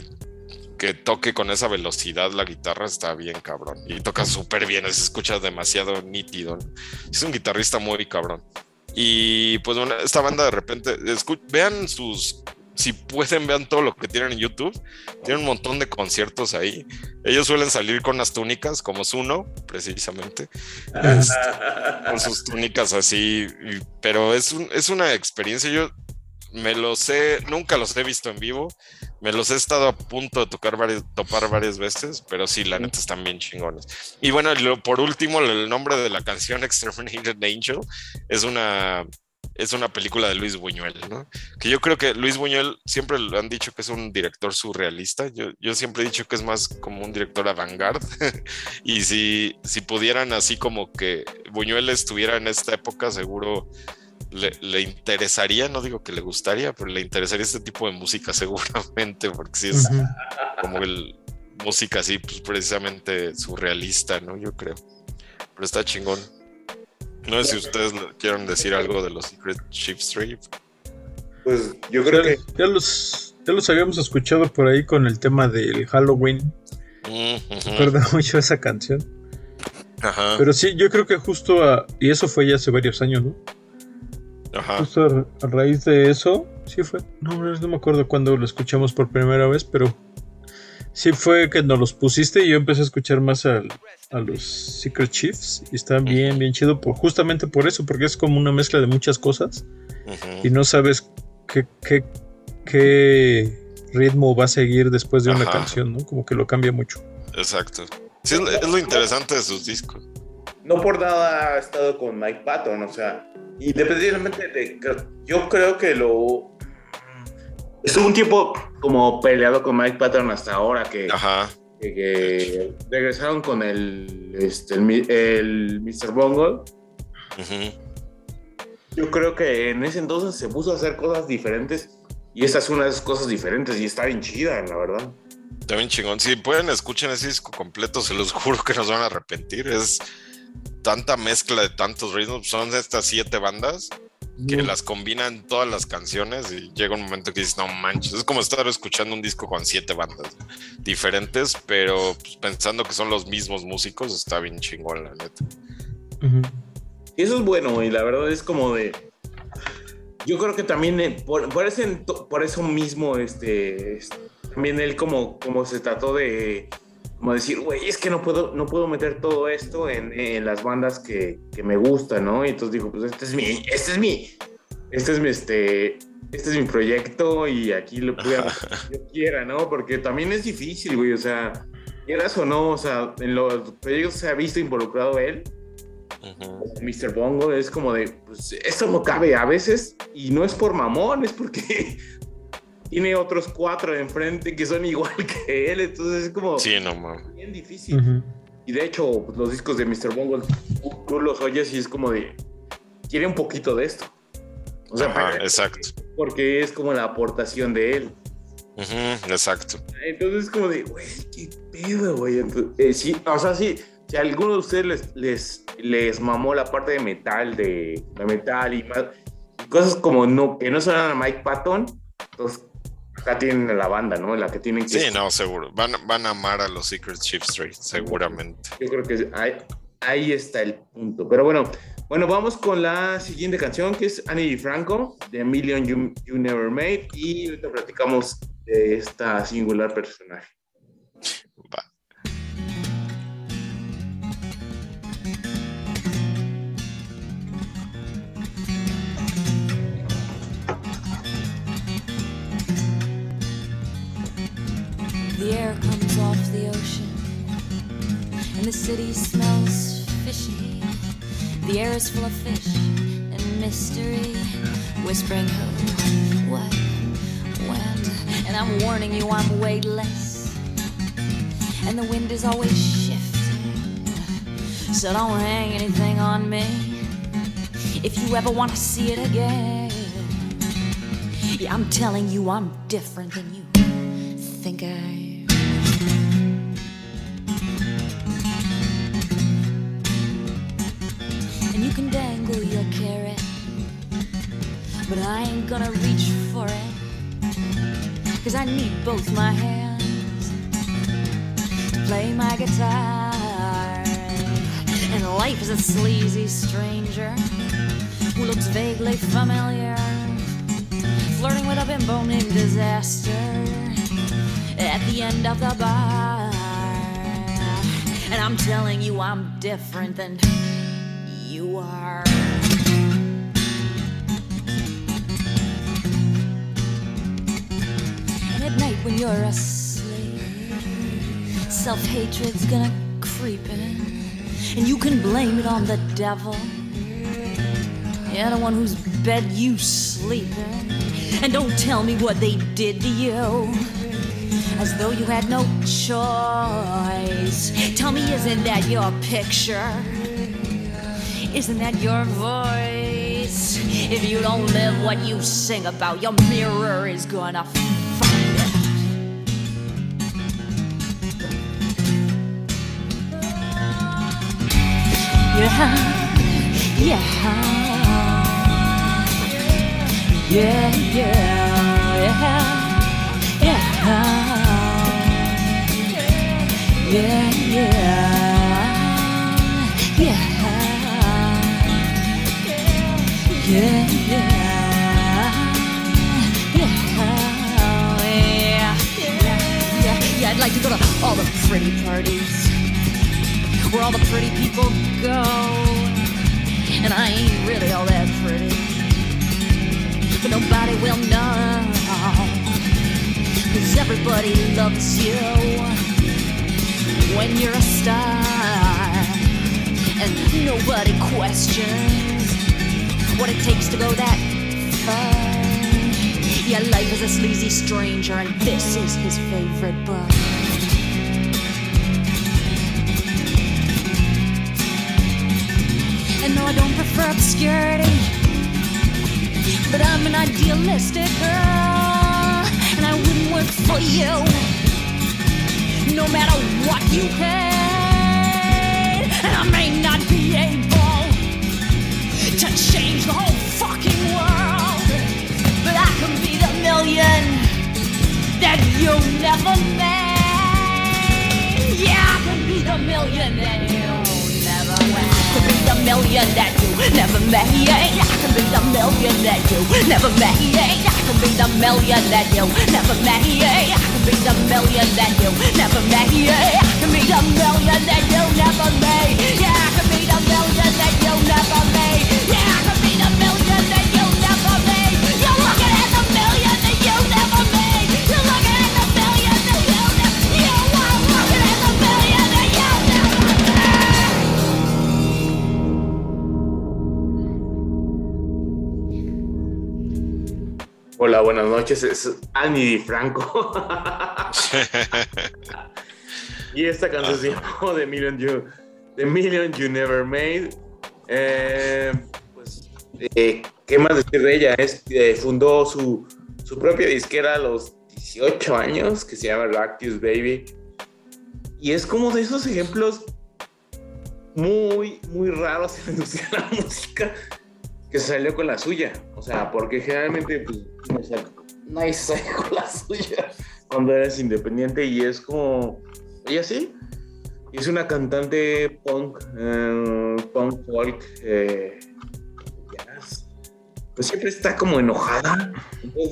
que toque con esa velocidad la guitarra está bien cabrón. Y toca súper bien, se escucha demasiado nítido. Es un guitarrista muy cabrón. Y pues bueno, esta banda de repente, vean sus, si pueden, vean todo lo que tienen en YouTube. Tienen un montón de conciertos ahí. Ellos suelen salir con las túnicas, como Zuno, precisamente. con sus túnicas así. Pero es, un, es una experiencia. Yo me los he, nunca los he visto en vivo. Me los he estado a punto de tocar topar varias veces, pero sí, la neta están bien chingones. Y bueno, por último, el nombre de la canción Exterminated Angel es una, es una película de Luis Buñuel, ¿no? Que yo creo que Luis Buñuel siempre lo han dicho que es un director surrealista. Yo, yo siempre he dicho que es más como un director avant-garde. y si, si pudieran así como que Buñuel estuviera en esta época, seguro le, interesaría, no digo que le gustaría, pero le interesaría este tipo de música seguramente, porque sí es como el música así, pues precisamente surrealista, ¿no? Yo creo. Pero está chingón. No sé si ustedes quieren decir algo de los Secret Chief Street. Pues yo creo que. Ya los, ya los habíamos escuchado por ahí con el tema del Halloween. Recuerda mucho esa canción. Ajá. Pero sí, yo creo que justo a, y eso fue ya hace varios años, ¿no? Justo a, raíz de eso, sí fue. No, no me acuerdo cuándo lo escuchamos por primera vez, pero sí fue que nos los pusiste y yo empecé a escuchar más a los Secret Chiefs y está bien, bien chido, por, justamente por eso, porque es como una mezcla de muchas cosas y no sabes qué, qué, qué, ritmo va a seguir después de una canción, ¿no? Como que lo cambia mucho. Exacto. Sí, es lo interesante de sus discos. No por nada ha estado con Mike Patton, o sea, Independientemente de. Yo creo que lo. Estuvo un tiempo como peleado con Mike Patton hasta ahora que. Que, regresaron con el, este, el, Mr. Bungle. Yo creo que en ese entonces se puso a hacer cosas diferentes y esta es una de esas cosas diferentes y está bien chida, la verdad. Está bien chingón. Si pueden, escuchen ese disco completo, se los juro que nos van a arrepentir. Es tanta mezcla de tantos ritmos, son estas siete bandas que las combinan todas las canciones y llega un momento que dices, no manches, es como estar escuchando un disco con siete bandas diferentes, pero pues, pensando que son los mismos músicos, está bien chingón, la neta. Eso es bueno, y la verdad es como de... Yo creo que también eh, por, por, por eso mismo, este, también él como, como se trató de como decir, güey, es que no puedo, no puedo meter todo esto en, en las bandas que, que, me gustan, ¿no? Y entonces digo, pues este es mi, este es mi, este es mi, este, este es mi proyecto y aquí lo voy a yo quiera, ¿no? Porque también es difícil, güey, o sea, quieras o no, o sea, en los proyectos se ha visto involucrado él Mr. Bongo, es como de, pues esto no cabe a veces y no es por mamón, es porque tiene otros cuatro enfrente que son igual que él, entonces es como sí, no, bien difícil. Y de hecho, pues, los discos de Mr. Bongo, tú los oyes y es como de, quiere un poquito de esto. O sea, exacto. Porque es como la aportación de él. exacto. Entonces es como de, güey, qué pedo, güey. Eh, sí, o sea, sí, si a alguno de ustedes les, les, les mamó la parte de metal, de, metal y más, cosas como no, que no suenan a Mike Patton, entonces acá tienen la banda, ¿no? La que tienen que... Sí, no, seguro. Van, van a amar a los Secret Chief Street, seguramente. Yo creo que ahí, ahí está el punto. Pero bueno, bueno, vamos con la siguiente canción que es Annie Franco de Million you, Never Made y ahorita platicamos de esta singular personaje. The air comes off the ocean and the city smells fishy. The air is full of fish and mystery, whispering who, what, when. And I'm warning you, I'm weightless. And the wind is always shifting. So don't hang anything on me if you ever want to see it again. Yeah, I'm telling you, I'm different than you think I can dangle your carrot, but I ain't gonna reach for it. Cause I need both my hands to play my guitar. And life is a sleazy stranger who looks vaguely familiar, flirting with a bimbo named Disaster at the end of the bar. And I'm telling you, I'm different than you are. And at night when you're asleep, self hatred's gonna creep in, and you can blame it on the devil. Yeah, the one whose bed you sleep in. And don't tell me what they did to you as though you had no choice. Tell me, isn't that your picture? Isn't that your voice? If you don't live what you sing about, your mirror is gonna find it. Yeah, yeah, yeah, yeah, yeah, yeah, yeah. Yeah, yeah, yeah, yeah, yeah. Yeah, yeah, yeah. I'd like to go to all the pretty parties where all the pretty people go. And I ain't really all that pretty, but nobody will know. Everybody loves you when you're a star, and nobody questions what it takes to go that far. Yeah, life is a sleazy stranger, and this is his favorite bar. And no, I don't prefer obscurity, but I'm an idealistic girl, and I wouldn't work for you, no matter what you pay. And I may not be able change the whole fucking world. But I can be the million that you never. Yeah, I can be the million that you never. I can be the million that you never. I can be the million that you never. I can be the million that you never. I can be the million that you never. I can be the million that you never. Yeah, I can be the million that you never made. Hola, buenas noches. Es Annie Franco. y esta canción se llamó The Million You, The Million You Never Made. Eh, pues, eh, ¿qué más decir de ella? Es, eh, fundó su, su propia disquera a los 18 años, que se llama Lactius Baby. Y es como de esos ejemplos muy, muy raros en la industria de la música que se salió con la suya. O sea, porque generalmente pues, nadie se sale con la suya cuando eres independiente y es como, ella sí, es una cantante punk, eh, punk folk, eh, pues siempre está como enojada.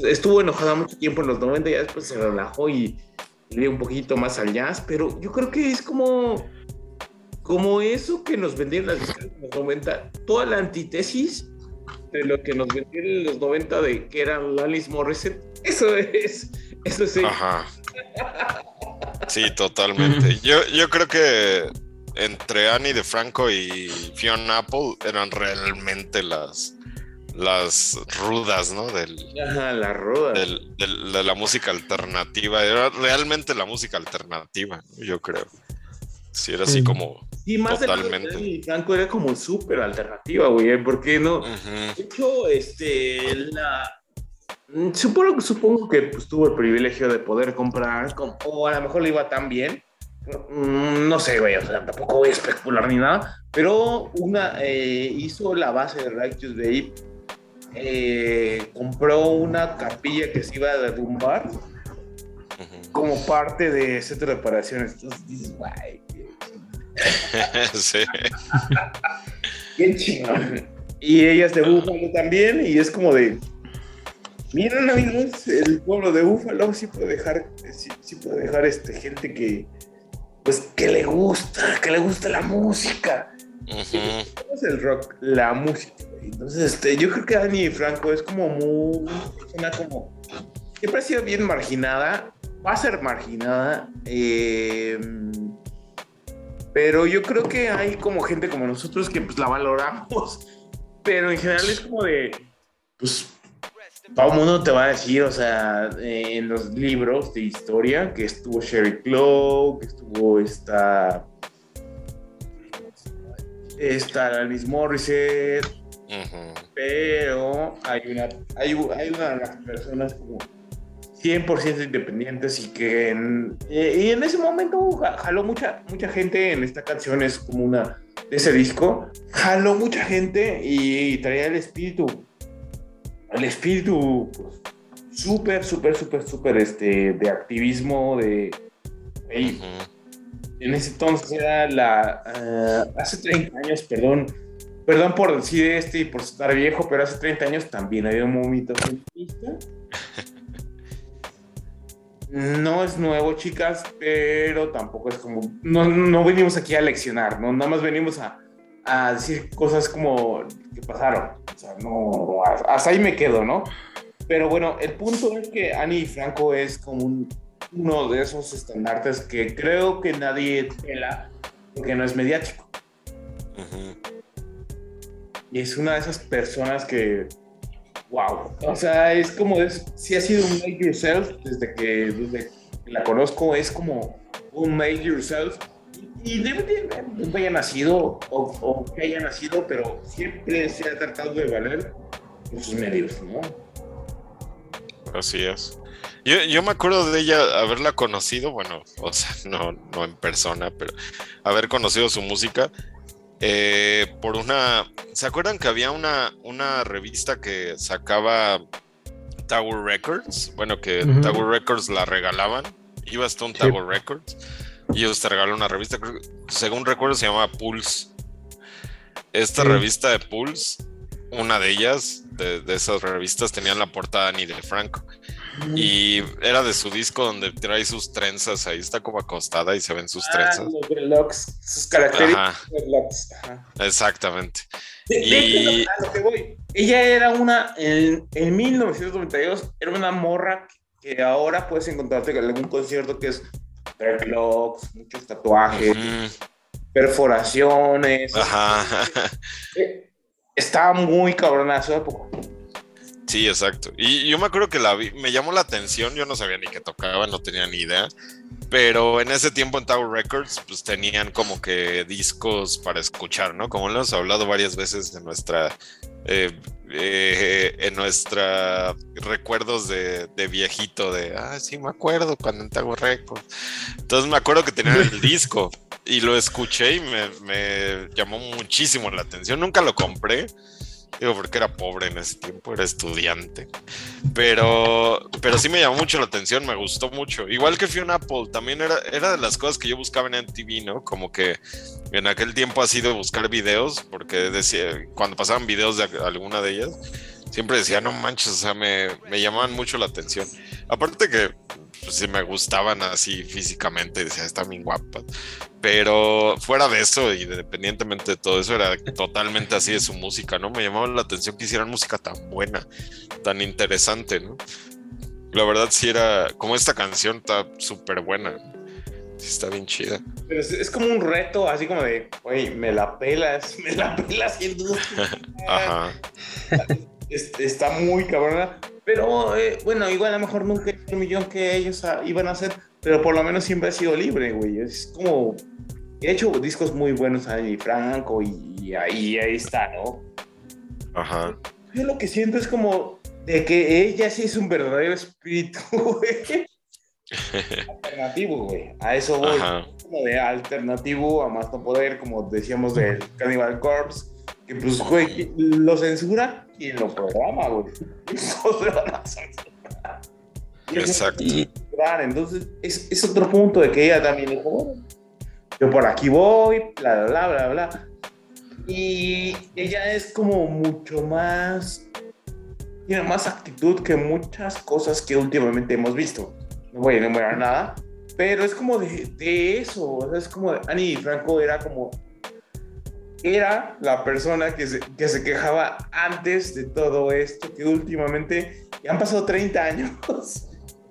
estuvo enojada mucho tiempo en los 90 y después se relajó y, dio un poquito más al jazz, pero yo creo que es como, como eso que nos vendieron las en los 90, toda la antítesis de lo que nos vendieron en los 90 de que era Alanis Morissette. Eso es, eso es. Ajá. Sí, totalmente. Yo, yo creo que entre Annie de Franco y Fiona Apple eran realmente las, las rudas, ¿no? Del, Ajá, la ruda. de la música alternativa. Era realmente la música alternativa, yo creo. Sí, era así como y más Totalmente. de Franco era como súper alternativa, güey, porque no? De hecho, este, la... Supongo, supongo que pues, tuvo el privilegio de poder comprar, o a lo mejor le iba tan bien, mm, no sé, güey, o sea, tampoco voy a especular ni nada, pero una eh, hizo la base de Righteous Babe, eh, compró una capilla que se iba a derrumbar como parte de ese de reparaciones. Entonces dices, güey, sí. Qué chingón. Y ella es de Búfalo también, y es como de. Miren, amigos, el pueblo de Búfalo sí puede dejar, sí, puede dejar este, gente que, pues, que le gusta, que le gusta la música. Uh es el rock? La música. Entonces, este, yo creo que Dani Franco es como muy, una como, siempre ha sido bien marginada, va a ser marginada. Eh, pero yo creo que hay como gente como nosotros que pues la valoramos. Pero en general es como de, pues, todo el mundo te va a decir, o sea, en los libros de historia, que estuvo Sherry Clow, que estuvo esta... Esta Alice Morissette. Pero hay una, hay, hay una de las personas como 100% independientes y que en, y en ese momento jaló mucha, mucha gente en esta canción, es como una de ese disco, jaló mucha gente y, traía el espíritu, el espíritu pues, súper, súper, súper, súper este, de activismo, de... En ese entonces era la... Eh, hace 30 años, perdón, perdón por decir este y por estar viejo, pero hace 30 años también había un movimiento feminista no es nuevo, chicas, pero tampoco es como. No, venimos aquí a leccionar, ¿no? Nada más venimos a, decir cosas como que pasaron. O sea, no. Hasta ahí me quedo, ¿no? Pero bueno, el punto es que Annie Franco es como uno de esos estandartes que creo que nadie pela porque no es mediático. Y es una de esas personas que wow. O sea, es como, es, si ha sido un make yourself desde que, la conozco, es como un make yourself. Y debe de haya nacido o, que haya nacido, pero siempre se ha tratado de valer sus medios, ¿no? Así es. Yo, yo, me acuerdo de ella haberla conocido, bueno, o sea, no, no en persona, pero haber conocido su música eh, por una. ¿Se acuerdan que había una, una revista que sacaba Tower Records? Bueno, que Tower Records la regalaban. Ibas a un Tower Records y ellos te regalaron una revista. Según recuerdo, se llamaba Pulse. Esta revista de Pulse, una de ellas, de, de esas revistas, tenía la portada ni de Franco. Y era de su disco donde trae sus trenzas, ahí está como acostada y se ven sus ah, trenzas. Los sus características. Exactamente. y... Ella era una, en, 1992, era una morra que ahora puedes encontrarte en algún concierto que es dreadlocks, muchos tatuajes, perforaciones. Ajá. Eh, estaba muy cabrona su época. Sí, exacto. Y yo me acuerdo que la vi, me llamó la atención, yo no sabía ni que tocaba, no tenía ni idea, pero en ese tiempo en Tower Records pues tenían como que discos para escuchar, ¿no? Como lo hemos hablado varias veces en nuestra eh, eh, en nuestra recuerdos de, viejito de ah sí me acuerdo cuando en Tower Records entonces me acuerdo que tenían el disco y lo escuché y me, me llamó muchísimo la atención nunca lo compré Digo, porque era pobre en ese tiempo, era estudiante. Pero, pero sí me llamó mucho la atención, me gustó mucho. Igual que Fiona Apple, también era, era de las cosas que yo buscaba en MTV, ¿no? Como que en aquel tiempo ha sido buscar videos, porque decía, cuando pasaban videos de alguna de ellas, siempre decía, no manches, o sea, me, me llamaban mucho la atención. Aparte que si me gustaban así físicamente, decía, están bien guapas. Pero fuera de eso, y independientemente de todo eso, era totalmente así de su música, ¿no? Me llamaba la atención que hicieran música tan buena, tan interesante, ¿no? La verdad sí era, como esta canción está súper buena. Está bien chida. Pero es, como un reto, así como de, oye, me la pelas, me la pelas sin duda. Ajá. está muy cabrona. Pero eh, bueno, igual a lo mejor nunca el millón que ellos ah, iban a hacer, pero por lo menos siempre ha sido libre, güey. Es como. He hecho discos muy buenos ahí, Franco, y, ahí, ahí está, ¿no? Ajá. Yo lo que siento es como de que ella sí es un verdadero espíritu, güey. alternativo, güey. A eso voy. Como de alternativo a más no poder, como decíamos del Cannibal Corpse que pues, güey, lo censura y lo programa, güey. Eso se van a censurar. Exacto. Entonces, es, es, otro punto de que ella también es como, yo por aquí voy, bla, bla, bla, bla, Y ella es como mucho más, tiene más actitud que muchas cosas que últimamente hemos visto. No voy a enumerar nada, pero es como de, de eso, es como, de, Annie Franco era como era la persona que se, que se quejaba antes de todo esto, que últimamente ya han pasado 30 años.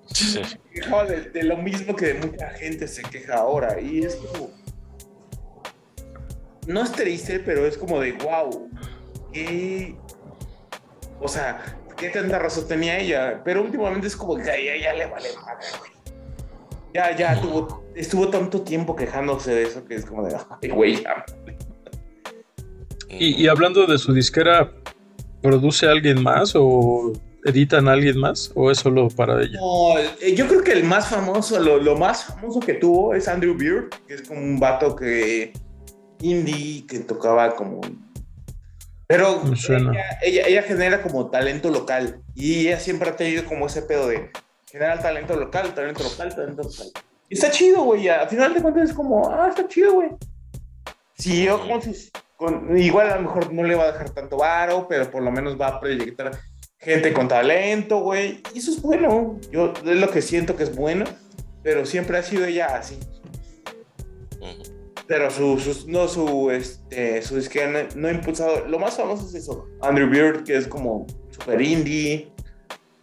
Se quejaba de, lo mismo que de mucha gente se queja ahora. Y es como. No es triste, pero es como de wow. ¿Qué. O sea, ¿qué tanta razón tenía ella? Pero últimamente es como que ya, ya le vale madre, Ya, ya tuvo, estuvo tanto tiempo quejándose de eso que es como de, ay, güey, ya. Y, hablando de su disquera, ¿produce alguien más o editan a alguien más o es solo para ella? No, eh, yo creo que el más famoso, lo, más famoso que tuvo es Andrew Beard, que es como un vato que indie, que tocaba como... Pero ella, ella, genera como talento local y ella siempre ha tenido como ese pedo de generar talento local, talento local, talento local. Y está chido, güey. Al final de cuentas es como, ah, está chido, güey. Si yo como igual a lo mejor no le va a dejar tanto varo, pero por lo menos va a proyectar gente con talento, güey. Y eso es bueno. Yo es lo que siento que es bueno, pero siempre ha sido ella así. Pero su, no su, este, su disquera no, ha impulsado. Lo más famoso es eso. Andrew Beard, que es como super indie.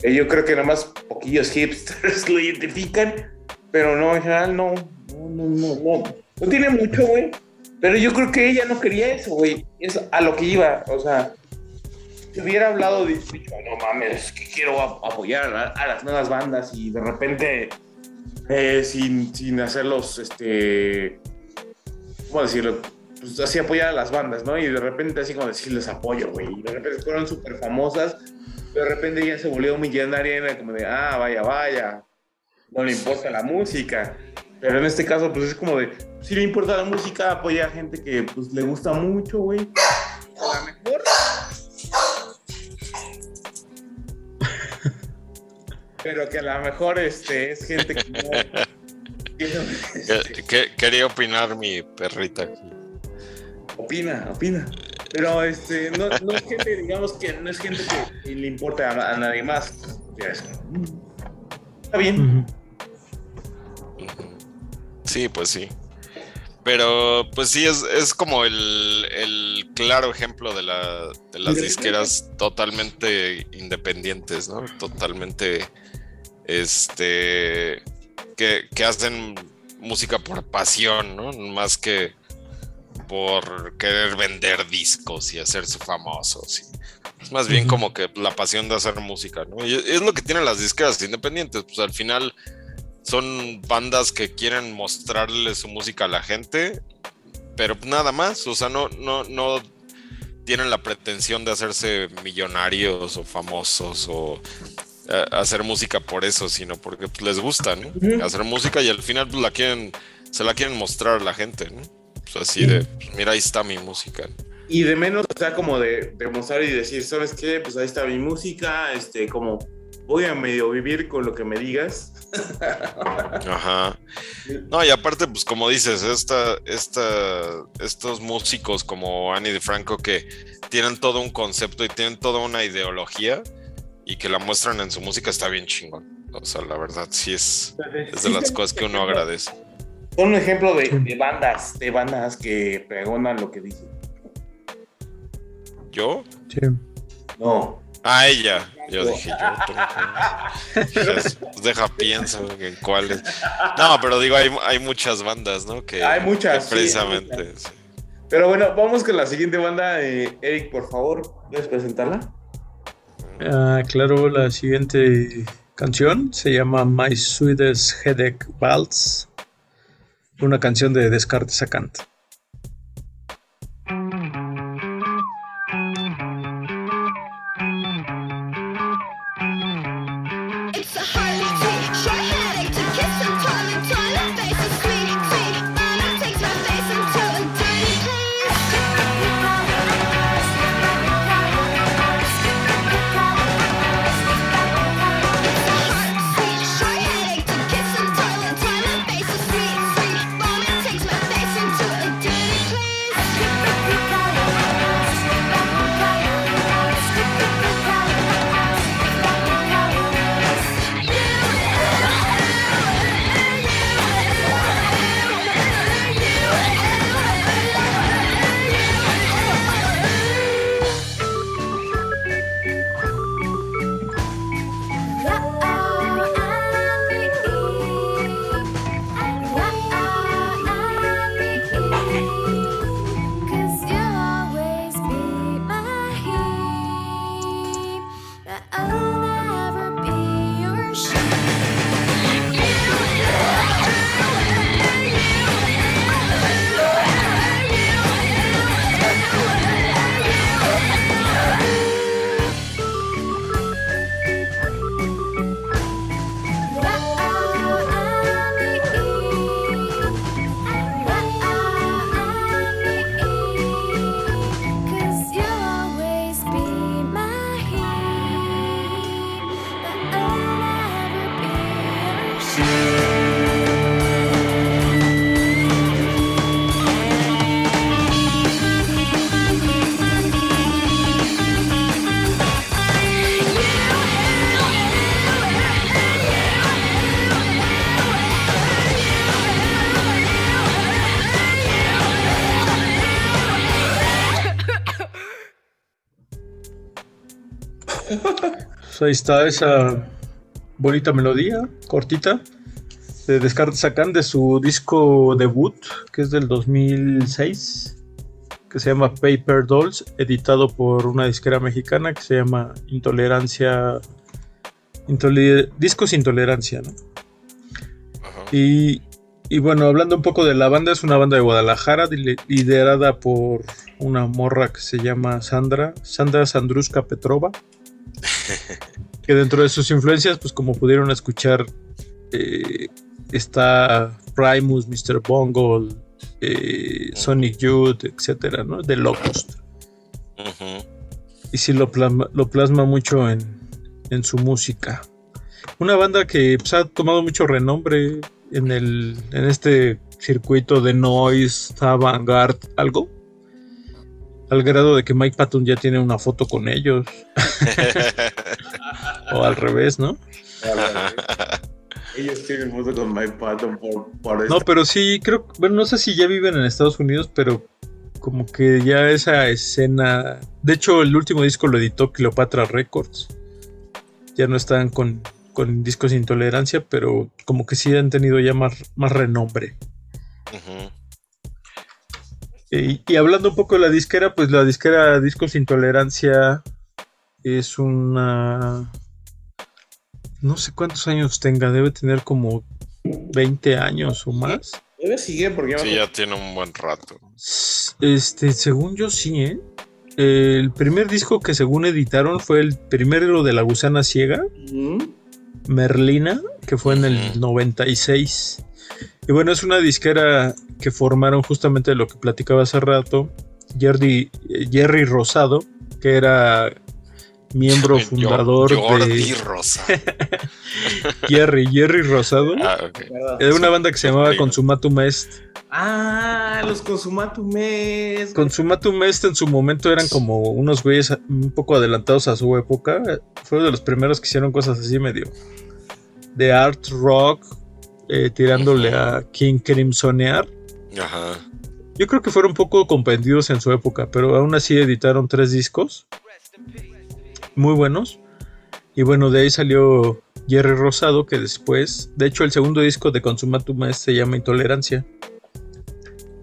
Eh, yo creo que nada más poquillos hipsters lo identifican, pero no, en general no. No, no, no. No, no tiene mucho, güey pero yo creo que ella no quería eso, güey. Es a lo que iba. O sea, si hubiera hablado, dicho, no mames, que quiero apoyar a, las nuevas bandas y de repente, eh, sin, sin hacerlos, este, ¿cómo decirlo? Pues así apoyar a las bandas, ¿no? Y de repente así como decirles apoyo, güey. Y de repente fueron súper famosas, pero de repente ya se volvió millonaria y era como de, ah, vaya, vaya, no le importa la música. Pero en este caso, pues es como de, si le importa la música, apoya a gente que pues le gusta mucho, güey. A lo mejor. Pero que a lo mejor este, es gente que no. quería opinar mi perrita aquí. Opina, opina. Pero este, no, no, es gente, digamos que no es gente que, le importa a, nadie más. Está bien. Sí, pues sí. Pero pues sí, es, como el, claro ejemplo de, la, de las disqueras totalmente independientes, ¿no? Totalmente, este, que, que, hacen música por pasión, ¿no? Más que por querer vender discos y hacerse famosos. Es más bien como que la pasión de hacer música, ¿no? Y es lo que tienen las disqueras independientes, pues al final son bandas que quieren mostrarle su música a la gente, pero nada más, o sea, no, no, no tienen la pretensión de hacerse millonarios o famosos o eh, hacer música por eso, sino porque pues, les gusta, ¿no? Hacer música y al final pues, la quieren, se la quieren mostrar a la gente, ¿no? Pues así de, pues, mira, ahí está mi música. Y de menos, o sea, como de, de mostrar y decir, ¿sabes qué? Pues ahí está mi música, este, como voy a medio vivir con lo que me digas. Ajá. No, y aparte, pues como dices, esta, esta, estos músicos como Annie DeFranco que tienen todo un concepto y tienen toda una ideología y que la muestran en su música está bien chingón. O sea, la verdad, sí es, es de las cosas que uno agradece. Son un ejemplo de, de bandas, de bandas que pregonan lo que dicen. ¿Yo? Sí. No. Ah, ella. Yo dije, yo. Pues, deja, pienso en cuáles. No, pero digo, hay, hay muchas bandas, ¿no? Que, hay muchas. precisamente. Pero bueno, vamos con la siguiente banda. Eh, Eric, por favor, ¿puedes presentarla? Ah, claro, la siguiente canción se llama My Sweetest Headache Waltz, una canción de Descartes a Pues ahí está esa bonita melodía, cortita, de Descartes Sacan de su disco debut, que es del 2006, que se llama Paper Dolls, editado por una disquera mexicana que se llama Intolerancia. Discos Intolerancia, ¿no? Y, y bueno, hablando un poco de la banda, es una banda de Guadalajara liderada por una morra que se llama Sandra, Sandra Sandruska Petrova que dentro de sus influencias, pues como pudieron escuchar, eh, está Primus, Mr. Bungle, eh, Sonic Youth, etcétera, ¿no? De Locust. Y sí lo plasma, lo plasma mucho en, en, su música. Una banda que pues, ha tomado mucho renombre en, el, en este circuito de noise, avant-garde, algo al grado de que Mike Patton ya tiene una foto con ellos. o al revés, ¿no? ellos tienen foto con Mike Patton por, No, pero sí, creo, bueno, no sé si ya viven en Estados Unidos, pero como que ya esa escena. De hecho, el último disco lo editó Cleopatra Records. Ya no están con, con discos intolerancia, pero como que sí han tenido ya más, más renombre. Y, hablando un poco de la disquera, pues la disquera Discos Intolerancia es una... No sé cuántos años tenga, debe tener como 20 años o más. Debe seguir porque sí, ya tiene un buen rato. Este, según yo sí, ¿eh? El primer disco que según editaron fue el primero de La Gusana Ciega, Merlina, que fue en el 96. Y bueno, es una disquera que formaron justamente lo que platicaba hace rato, Jerry, Jerry Rosado, que era miembro fundador de Rosado. Jerry, Jerry Rosado. Ah, Era una banda que se llamaba Consumatum Est. Ah, los Consumatum Est. Consumatum Est en su momento eran como unos güeyes un poco adelantados a su época. Fueron de los primeros que hicieron cosas así medio de art rock, eh, tirándole a King Crimsonear. Ajá. Yo creo que fueron un poco comprendidos en su época, pero aún así editaron tres discos muy buenos. Y bueno, de ahí salió Jerry Rosado, que después, de hecho, el segundo disco de Consumatum se llama Intolerancia.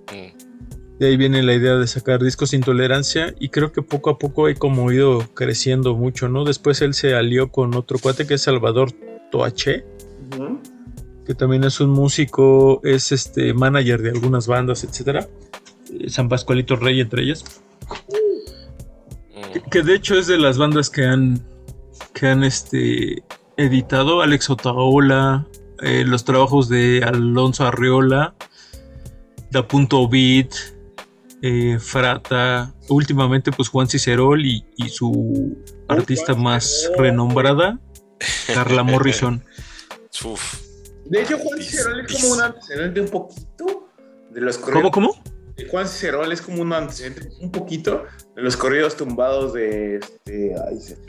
Mm. De ahí viene la idea de sacar discos Intolerancia y creo que poco a poco ha como ido creciendo mucho, ¿no? Después él se alió con otro cuate que es Salvador Toache, que también es un músico, es este manager de algunas bandas, etcétera. Eh, San Pascualito Rey entre ellas. Que, de hecho es de las bandas que han que han este editado. Alex Otaola, eh, los trabajos de Alonso Arriola, Da Punto Beat, eh, Frata, últimamente pues Juan Cicerol y, su artista más renombrada, Carla Morrison. De hecho, Juan Cicerol es como un antecedente un poquito de los ¿Cómo, cómo? Juan Cicerol es como un antecedente un poquito de los corridos tumbados de este.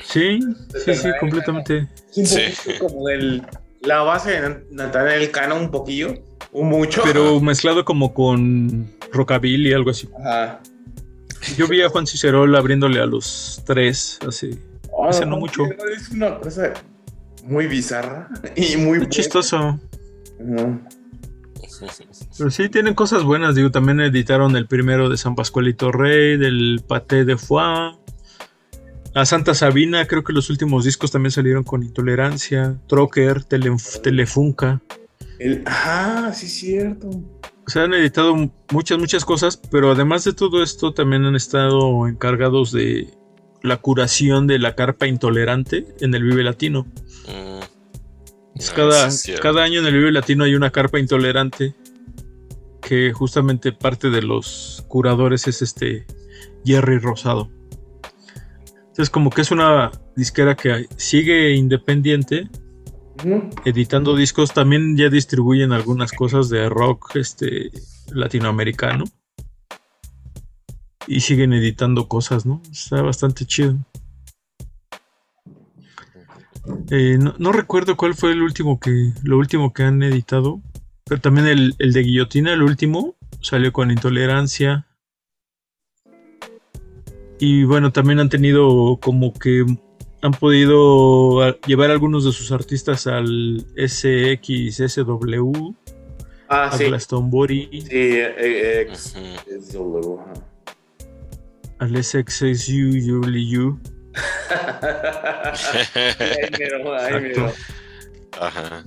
sí, sí, sí, completamente. un poquito como del, la base de Nathaniel Cano, un poquillo, un mucho. Pero mezclado como con rockabilly, algo así. Ajá. Yo vi a Juan Cicerol abriéndole a los tres, así. Oh, hace no mucho. Es una cosa muy bizarra y muy, muy chistoso. Pero sí tienen cosas buenas, digo, también editaron el primero de San Pascualito Rey, del Paté de Foix. A Santa Sabina, creo que los últimos discos también salieron con Intolerancia, Trocker, Telefunca. El, ah, sí, cierto. O sea, han editado muchas, muchas cosas, pero además de todo esto, también han estado encargados de la curación de la carpa intolerante en el Vive Latino. Mm. Ah, cada, cada año en el Vive Latino hay una carpa intolerante que justamente parte de los curadores es este Jerry Rosado. Entonces como que es una disquera que sigue independiente, editando discos, también ya distribuyen algunas cosas de rock este, latinoamericano. Y siguen editando cosas, ¿no? Está bastante chido. Eh, no, recuerdo cuál fue el último que. lo último que han editado. Pero también el, de Guillotina, el último, salió con Intolerancia. Y bueno, también han tenido como que han podido llevar algunos de sus artistas al SXSW, ah, a Glastonbury, sí, eh, al SXSU, Ajá.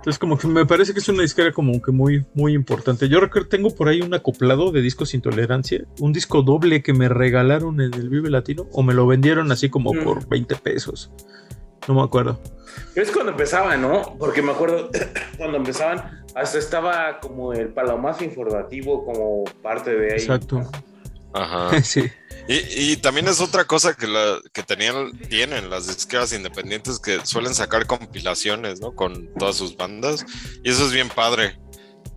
Entonces como que me parece que es una disquera como que muy, muy importante. Yo recuerdo, tengo por ahí un acoplado de discos Intolerancia, un disco doble que me regalaron en el Vive Latino o me lo vendieron así como por 20 mm. pesos. No me acuerdo. Es cuando empezaban, ¿no? Porque me acuerdo cuando empezaban, hasta estaba como el palomazo informativo como parte de ahí. Exacto. Ajá. sí. Y, también es otra cosa que, la, que tenían, tienen las disqueras independientes que suelen sacar compilaciones, ¿no? Con todas sus bandas. Y eso es bien padre.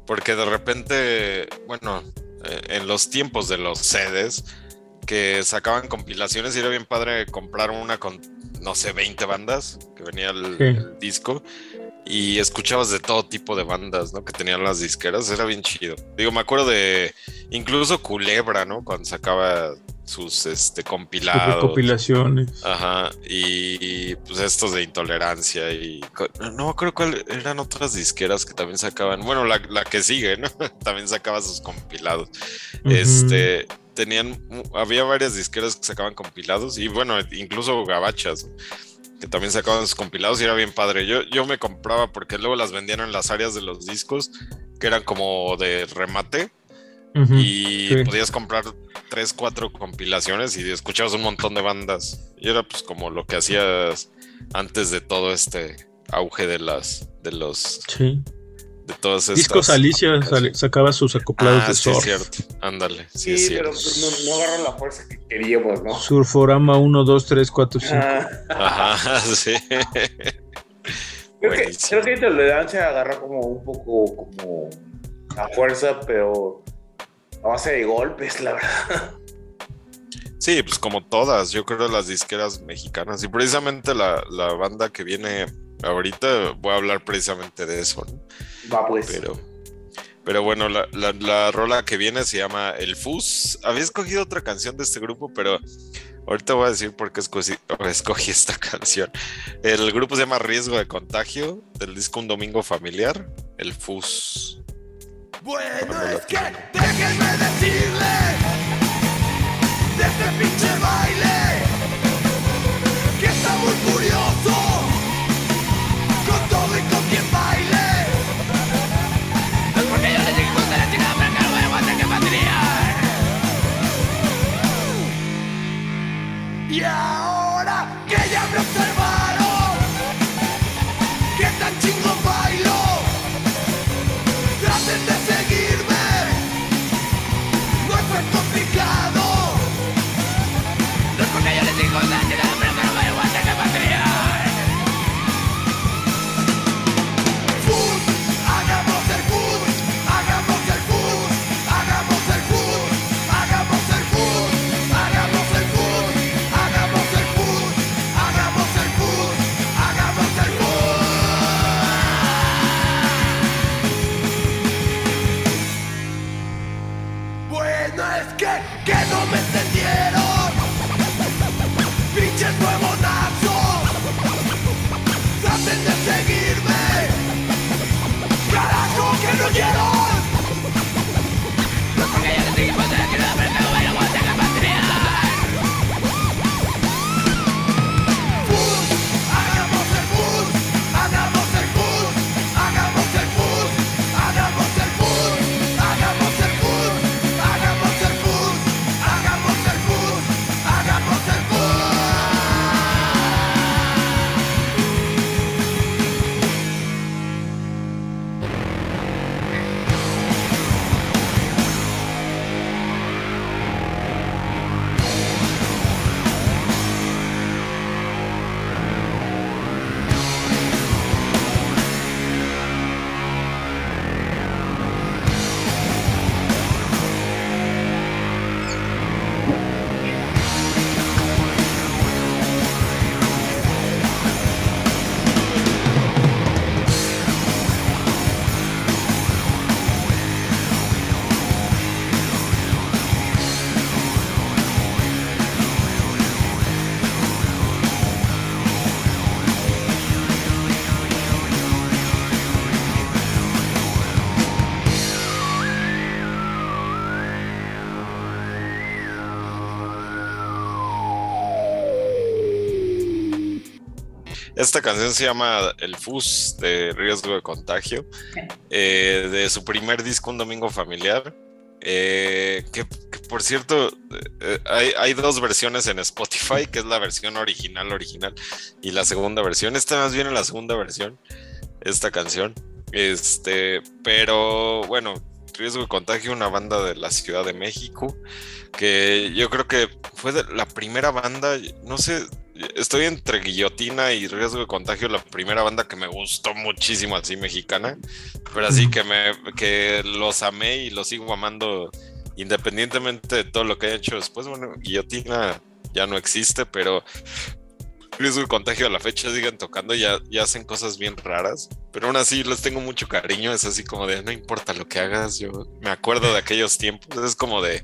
Porque de repente, bueno, eh, en los tiempos de los CDs, que sacaban compilaciones y era bien padre comprar una con, no sé, 20 bandas, que venía el disco y escuchabas de todo tipo de bandas, ¿no? Que tenían las disqueras, era bien chido. Digo, me acuerdo de incluso Culebra, ¿no? Cuando sacaba sus este compilados. compilaciones. Ajá, y, pues estos de intolerancia y no me acuerdo cuál eran otras disqueras que también sacaban, bueno, la, que sigue, ¿no? también sacaba sus compilados. Este, tenían, había varias disqueras que sacaban compilados y bueno, incluso gabachas que también sacaban sus compilados y era bien padre. Yo, yo me compraba porque luego las vendían en las áreas de los discos que eran como de remate y podías comprar tres, cuatro compilaciones y escuchabas un montón de bandas. Y era pues como lo que hacías antes de todo este auge de las de los de todas estas Discos Alicia sacaba sus acoplados ah, de sí, es cierto. Ándale. Sí, sí pero pues, no, agarró la fuerza que queríamos, ¿no? Surforama 1, 2, 3, 4, 5. Ajá, sí. Creo que, creo que Intolerancia agarra como un poco como la fuerza, pero a base de golpes, la verdad. Sí, pues como todas, yo creo las disqueras mexicanas. Y precisamente la, la banda que viene ahorita, voy a hablar precisamente de eso. ¿no? Va pues. Pero, pero bueno, la, la, la, rola que viene se llama El Fus. Había escogido otra canción de este grupo, pero ahorita voy a decir por qué escogí, escogí esta canción. El grupo se llama Riesgo de Contagio, del disco Un Domingo Familiar, El Fus. Bueno, es que déjenme decirle de este pinche baile que está muy curioso con todo y Y Esta canción se llama El FUS de Riesgo de Contagio, eh, de su primer disco Un Domingo Familiar. Eh, que, por cierto, eh, hay, dos versiones en Spotify, que es la versión original, original, y la segunda versión. Esta más bien en la segunda versión, esta canción. Este, pero bueno, Riesgo de Contagio, una banda de la Ciudad de México, que yo creo que fue la primera banda, no sé, estoy entre Guillotina y Riesgo de Contagio, la primera banda que me gustó muchísimo así mexicana, pero así que me que los amé y los sigo amando independientemente de todo lo que he hecho después. Bueno, Guillotina ya no existe, pero Riesgo de Contagio a la fecha siguen tocando, ya, ya hacen cosas bien raras, pero aún así les tengo mucho cariño, es así como de no importa lo que hagas, yo me acuerdo de aquellos tiempos, es como de,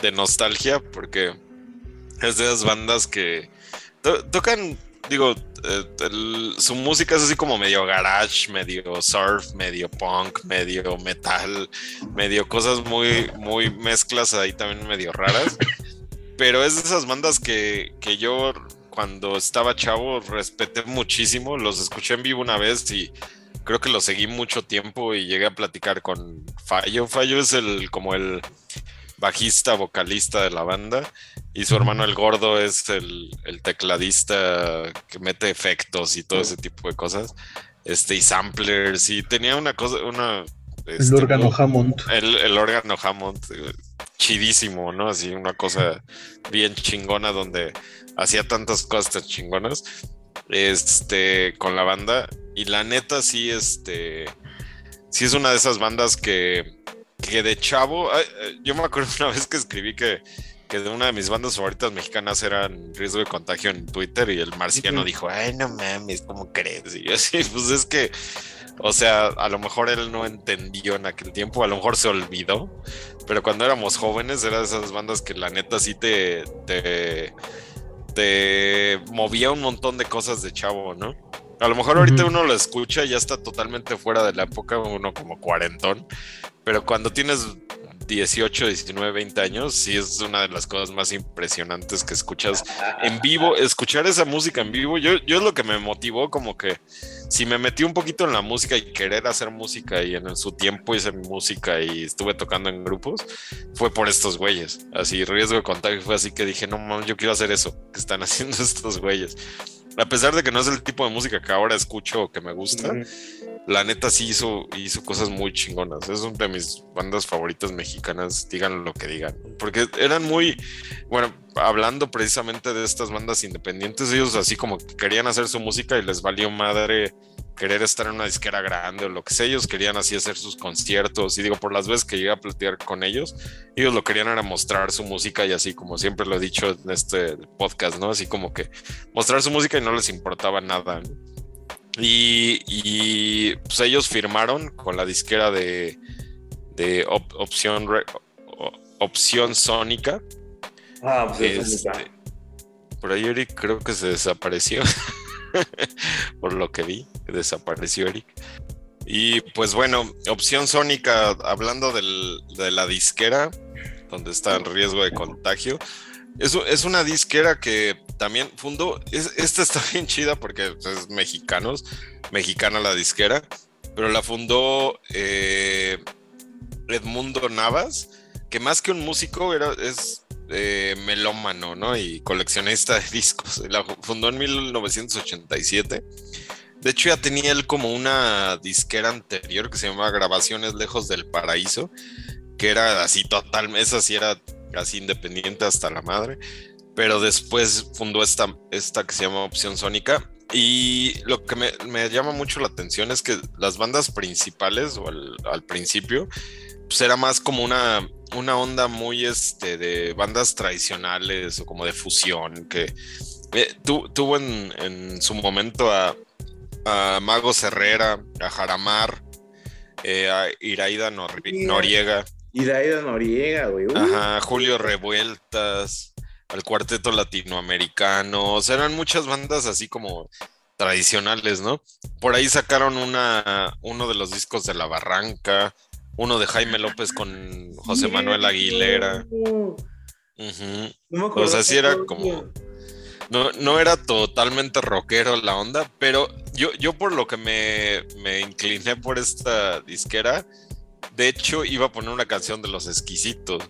de nostalgia porque es de esas bandas que tocan digo, eh, su música es así como medio garage, medio surf, medio punk, medio metal, medio cosas muy, muy mezclas ahí también medio raras. Pero es de esas bandas que, que yo cuando estaba chavo respeté muchísimo, los escuché en vivo una vez y creo que los seguí mucho tiempo y llegué a platicar con Fallo. Fallo es el como el bajista, vocalista de la banda y su hermano el gordo es el, tecladista que mete efectos y todo ese tipo de cosas. Este, y samplers, y tenía una cosa, una. el este, órgano Hammond. El, el órgano Hammond, eh, chidísimo, ¿no? Así una cosa bien chingona donde hacía tantas cosas tan chingonas este, con la banda. Y la neta, sí, este, sí es una de esas bandas que, que de chavo, yo me acuerdo una vez que escribí que, que de una de mis bandas favoritas mexicanas eran Riesgo de Contagio en Twitter y el marciano dijo, ay, no mames, ¿cómo crees? Y yo así, pues es que, o sea, a lo mejor él no entendió en aquel tiempo, a lo mejor se olvidó, pero cuando éramos jóvenes era de esas bandas que la neta sí te, te te movía un montón de cosas de chavo, ¿no? A lo mejor ahorita uno lo escucha y ya está totalmente fuera de la época, uno como cuarentón, pero cuando tienes 18, 19, 20 años, sí es una de las cosas más impresionantes que escuchas en vivo. Escuchar esa música en vivo, yo, yo es lo que me motivó, como que si me metí un poquito en la música y querer hacer música y en su tiempo hice música y estuve tocando en grupos, fue por estos güeyes. Así, riesgo de contagio fue así que dije, no mames, yo quiero hacer eso que están haciendo estos güeyes. A pesar de que no es el tipo de música que ahora escucho o que me gusta, la neta sí hizo, hizo cosas muy chingonas. Es una de mis bandas favoritas mexicanas, digan lo que digan. Porque eran muy, bueno, hablando precisamente de estas bandas independientes, ellos así como querían hacer su música y les valió madre querer estar en una disquera grande o lo que sea, ellos querían así hacer sus conciertos y digo, por las veces que llegué a platicar con ellos, ellos lo querían era mostrar su música y así como siempre lo he dicho en este podcast, ¿no? Así como que mostrar su música y no les importaba nada. Y, pues ellos firmaron con la disquera de, de opción, opción Sónica. Ah, pues este, por ahí Eric creo que se desapareció. por lo que vi, desapareció Eric. Y pues bueno, opción Sónica, hablando de la disquera, donde está el riesgo de contagio. Es, es una disquera que también fundó, esta está bien chida porque es mexicanos, mexicana la disquera, pero la fundó eh, Edmundo Navas, que más que un músico era, es eh, melómano, ¿no? Y coleccionista de discos. La fundó en 1987. De hecho, ya tenía él como una disquera anterior que se llamaba Grabaciones Lejos del Paraíso, que era así total, esa sí era así independiente hasta la madre. Pero después fundó esta, esta que se llama Opción Sónica. Y lo que me, llama mucho la atención es que las bandas principales, o al principio, pues era más como una, una onda muy este, de bandas tradicionales o como de fusión, que eh, tuvo en, su momento a, a Magos Herrera, a Jaramar, eh, a Iraida Noriega. Iraida Noriega, güey. Ajá, Julio Revueltas, al Cuarteto Latinoamericano, o sea, eran muchas bandas así como tradicionales, ¿no? Por ahí sacaron una, uno de los discos de La Barranca, uno de Jaime López con José Manuel Aguilera. o sea, sí era como. No, no, era totalmente rockero la onda, pero yo, yo por lo que me, me, incliné por esta disquera, de hecho iba a poner una canción de Los Exquisitos,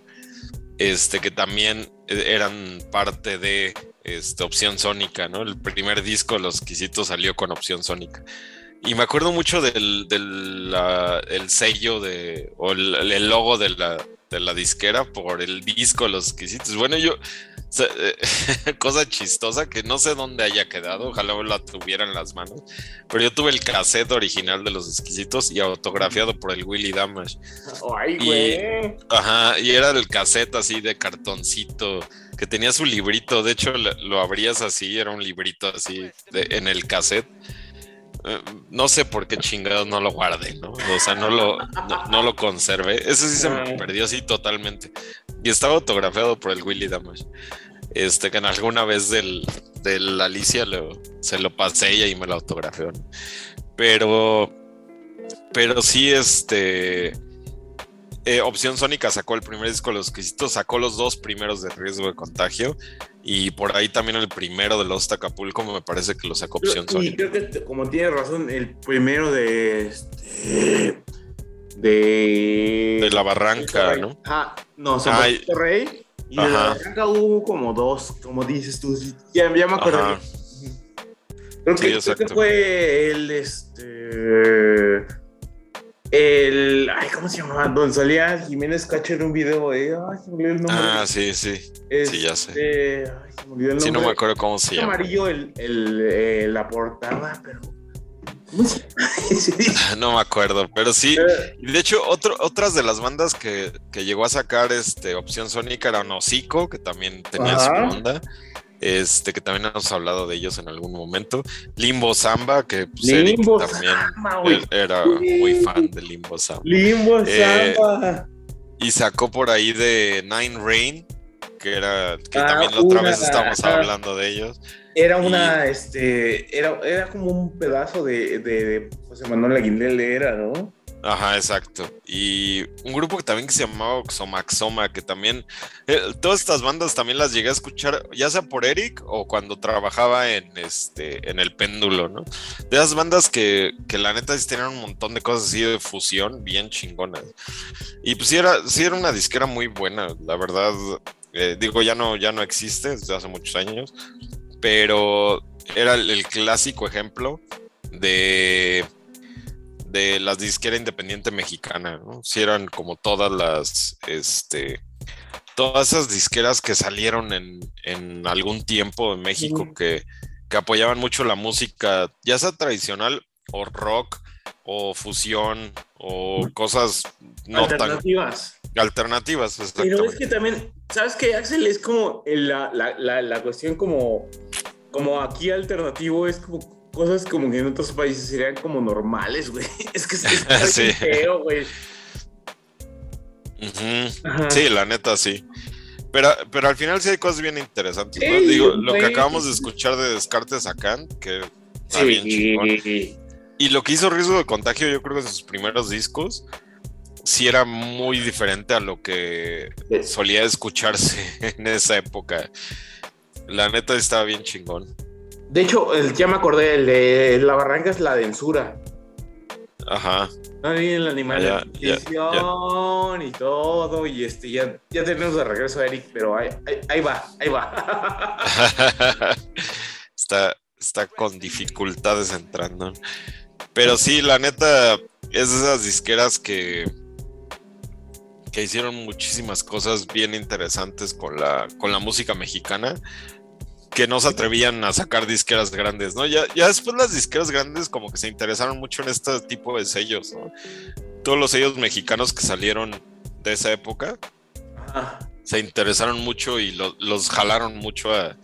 este, que también eran parte de esta Opción Sónica, ¿no? El primer disco de Los Exquisitos salió con Opción Sónica. Y me acuerdo mucho del, el sello de, o el, logo de la, de la, disquera por el disco Los Exquisitos. Bueno, yo, cosa chistosa que no sé dónde haya quedado, ojalá la tuviera en las manos, pero yo tuve el cassette original de Los Exquisitos y autografiado por el Willy Damage. ¡Ay, güey! Ajá, y era el cassette así de cartoncito que tenía su librito, de hecho lo abrías así, era un librito así en el cassette no sé por qué chingados no lo guardé, ¿no? O sea, no lo, no, lo conservé. Ese sí se me perdió así totalmente. Y estaba autografiado por el Willy Damage. Este, que en alguna vez del, del Alicia se lo pasé ella y me lo autografió. Pero, pero sí, este. Eh, Opción Sónica sacó el primer disco de los quisitos, sacó los dos primeros de riesgo de contagio y por ahí también el primero de los Acapulco me parece que lo sacó Opción Sónica. Y creo que como tiene razón, el primero de este, de de la Barranca, ¿no? Ah, no, San Rey y de la Barranca hubo como dos, como dices tú, ya, me acuerdo. Creo que, creo que fue el este el. Ay, ¿cómo se llamaba? Don salía Jiménez Cacho en un video de. Ay, se me olvidó el nombre. Ah, sí, sí. sí, ya sé. Este, ay, se me olvidó el nombre. Sí, no me acuerdo cómo se llama. amarillo el, el, eh, la portada, pero. no me acuerdo, pero sí. Eh. De hecho, otro, otras de las bandas que, que, llegó a sacar este, Opción Sónica era Nocico, que también tenía su onda este que también hemos hablado de ellos en algún momento. Limbo Samba, que pues, Limbo también era muy fan de Limbo Samba. Limbo eh, Samba. Y sacó por ahí de Nine Rain, que era que ah, también la otra vez estábamos hablando de ellos. Era una, este, era, era como un pedazo de, de, de José Manuel Aguindel era, ¿no? Ajá, exacto. Y un grupo que también que se llamaba Xomaxoma, que también, eh, todas estas bandas también las llegué a escuchar, ya sea por Eric o cuando trabajaba en este, en el péndulo, ¿no? De esas bandas que, que la neta sí tenían un montón de cosas así de fusión, bien chingonas. Y pues sí era, era una disquera muy buena, la verdad. Eh, digo, ya no, ya no existe desde hace muchos años, pero era el clásico ejemplo de de las disquera independiente mexicana, ¿no? Si eran como todas las, este, todas esas disqueras que salieron en, algún tiempo en México que, apoyaban mucho la música, ya sea tradicional o rock o fusión o cosas no alternativas. alternativas, Pero es que también, ¿sabes qué, Axel? Es como la, la, la cuestión como, como aquí alternativo es como cosas como que en otros países serían como normales, güey. Es que es, sí. feo, güey. Sí, la neta sí. Pero, pero al final sí hay cosas bien interesantes, ¿no? Digo, lo que acabamos de escuchar de Descartes acá, que está bien chingón. Y lo que hizo Riesgo de Contagio, yo creo que en sus primeros discos, sí era muy diferente a lo que solía escucharse en esa época. La neta estaba bien chingón. De hecho, ya me acordé, el de la barranca es la densura. Ajá. Ahí el animal de y todo, y este, ya, ya tenemos de regreso a Eric, pero ahí, ahí, va, ahí va. está, está con dificultades entrando. Pero sí, la neta, es de esas disqueras que, que hicieron muchísimas cosas bien interesantes con la, con la música mexicana que no se atrevían a sacar disqueras grandes, ¿no? Ya, ya después las disqueras grandes como que se interesaron mucho en este tipo de sellos, ¿no? Todos los sellos mexicanos que salieron de esa época se interesaron mucho y los jalaron mucho a,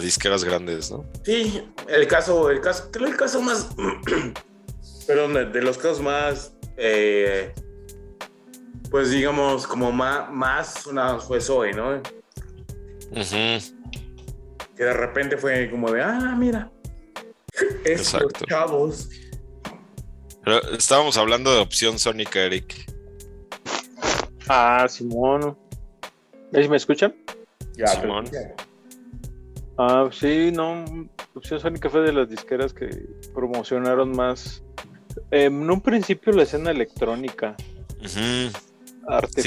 disqueras grandes, ¿no? Sí, el caso, el caso, creo el caso más, perdón, de, los casos más, eh, pues digamos, como más, más una fue Zoe, ¿no? Ajá que de repente fue como de, ah, mira, Exacto. chavos. Pero estábamos hablando de opción Sónica, Eric. Ah, Simón. ¿Me escuchan? Ya, Simón. Ah, sí, no. Opción Sónica fue de las disqueras que promocionaron más. en un principio la escena electrónica. Sí,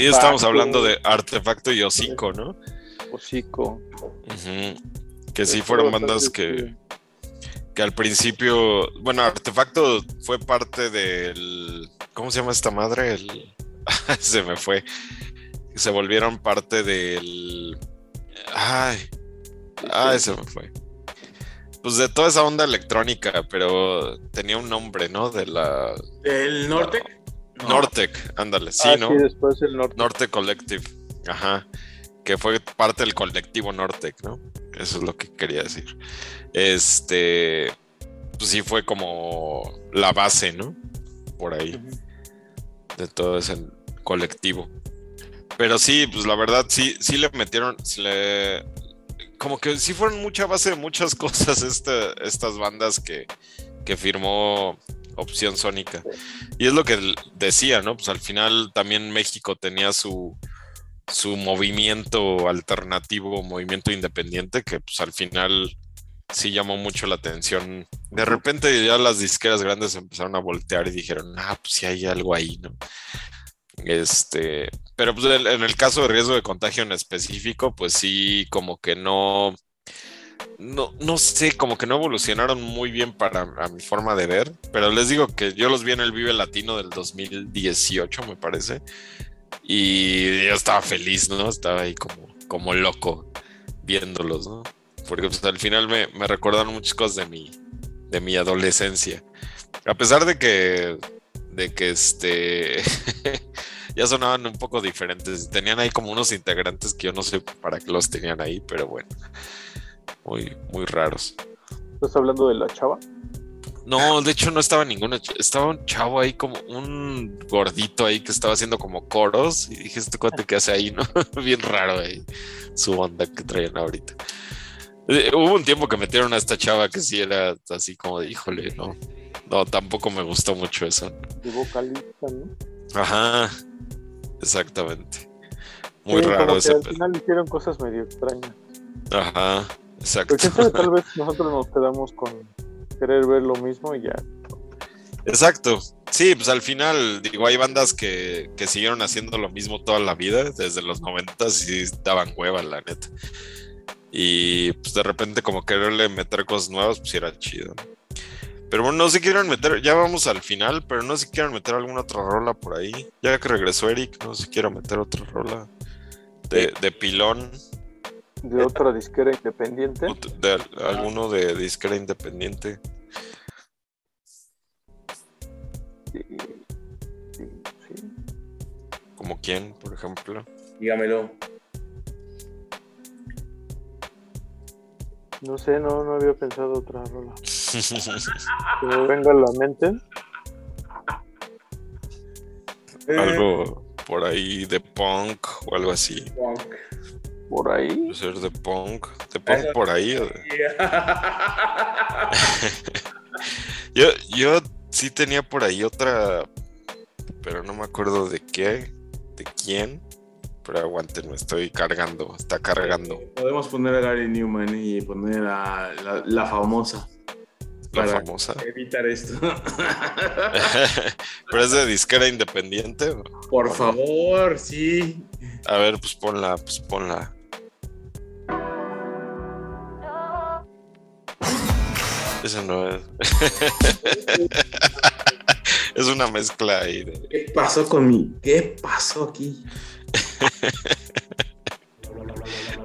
estamos hablando de Artefacto y Hocico, ¿no? Hocico. Que sí fueron bandas que, que al principio, bueno, Artefacto fue parte del, ¿cómo se llama esta madre? El, se me fue. Se volvieron parte del, ay, ay, se me fue. Pues de toda esa onda electrónica, pero tenía un nombre, ¿no? De la... ¿El Nortec? Nortec, ándale, sí, ah, ¿no? Sí, después el Nortec. Nortec Collective, ajá que fue parte del colectivo Nortec, ¿no? Eso es lo que quería decir. Este, pues sí fue como la base, ¿no? Por ahí, de todo ese colectivo. Pero sí, pues la verdad sí, sí le metieron, como que sí fueron mucha base de muchas cosas estas bandas que, que firmó Opción Sónica. Y es lo que decía, ¿no? Pues al final también México tenía su, su movimiento alternativo, movimiento independiente, que pues al final sí llamó mucho la atención. De repente ya las disqueras grandes empezaron a voltear y dijeron, ah, pues sí hay algo ahí, ¿no? Este, pero pues en el caso de riesgo de contagio en específico, pues sí, como que no, no, no sé, como que no evolucionaron muy bien para mi forma de ver, pero les digo que yo los vi en el Vive Latino del 2018, me parece, y yo estaba feliz, ¿no? Estaba ahí como, como loco viéndolos, ¿no? Porque pues, al final me, me recordaron muchas cosas de mi, de mi adolescencia. A pesar de que, de que este, ya sonaban un poco diferentes. Tenían ahí como unos integrantes que yo no sé para qué los tenían ahí, pero bueno, muy, muy raros. ¿Estás hablando de la chava? No, de hecho no estaba ninguna. Estaba un chavo ahí como un gordito ahí que estaba haciendo como coros. Y dije, este cuate que hace ahí, ¿no? Bien raro ahí su banda que traían ahorita. Eh, hubo un tiempo que metieron a esta chava que sí era así como de, híjole, no. No, tampoco me gustó mucho eso. De vocalista, ¿no? Ajá, exactamente. Muy raro ese. Al final hicieron cosas medio extrañas. Ajá, exacto. Pero tal vez nosotros nos quedamos con querer ver lo mismo y ya. Exacto. Sí, pues al final, digo, hay bandas que, que siguieron haciendo lo mismo toda la vida, desde los noventas y daban hueva, la neta. Y pues de repente como quererle meter cosas nuevas, pues era chido. Pero bueno, no sé si quieren meter, ya vamos al final, pero no sé si quieren meter alguna otra rola por ahí. Ya que regresó Eric, no sé si quiero meter otra rola de, de pilón. ¿De otra disquera independiente? De, alguno de disquera independiente. Sí, sí, sí. ¿Como quién, por ejemplo? Dígamelo. No sé, no, no había pensado otra rola. que me venga a la mente. Algo por ahí de punk o algo así. Punk. Por ahí. Ser de punk. De punk por ahí. yo, yo sí tenía por ahí otra, pero no me acuerdo de qué, de quién. Pero aguanten, me estoy cargando, está cargando. Podemos poner a Gary Newman y poner a la, famosa. La famosa. Evitar esto. Pero es de disquera independiente. Por favor, sí. A ver, pues ponla, pues ponla. Ese no es. es una mezcla ahí. De... ¿Qué pasó con mi? ¿Qué pasó aquí?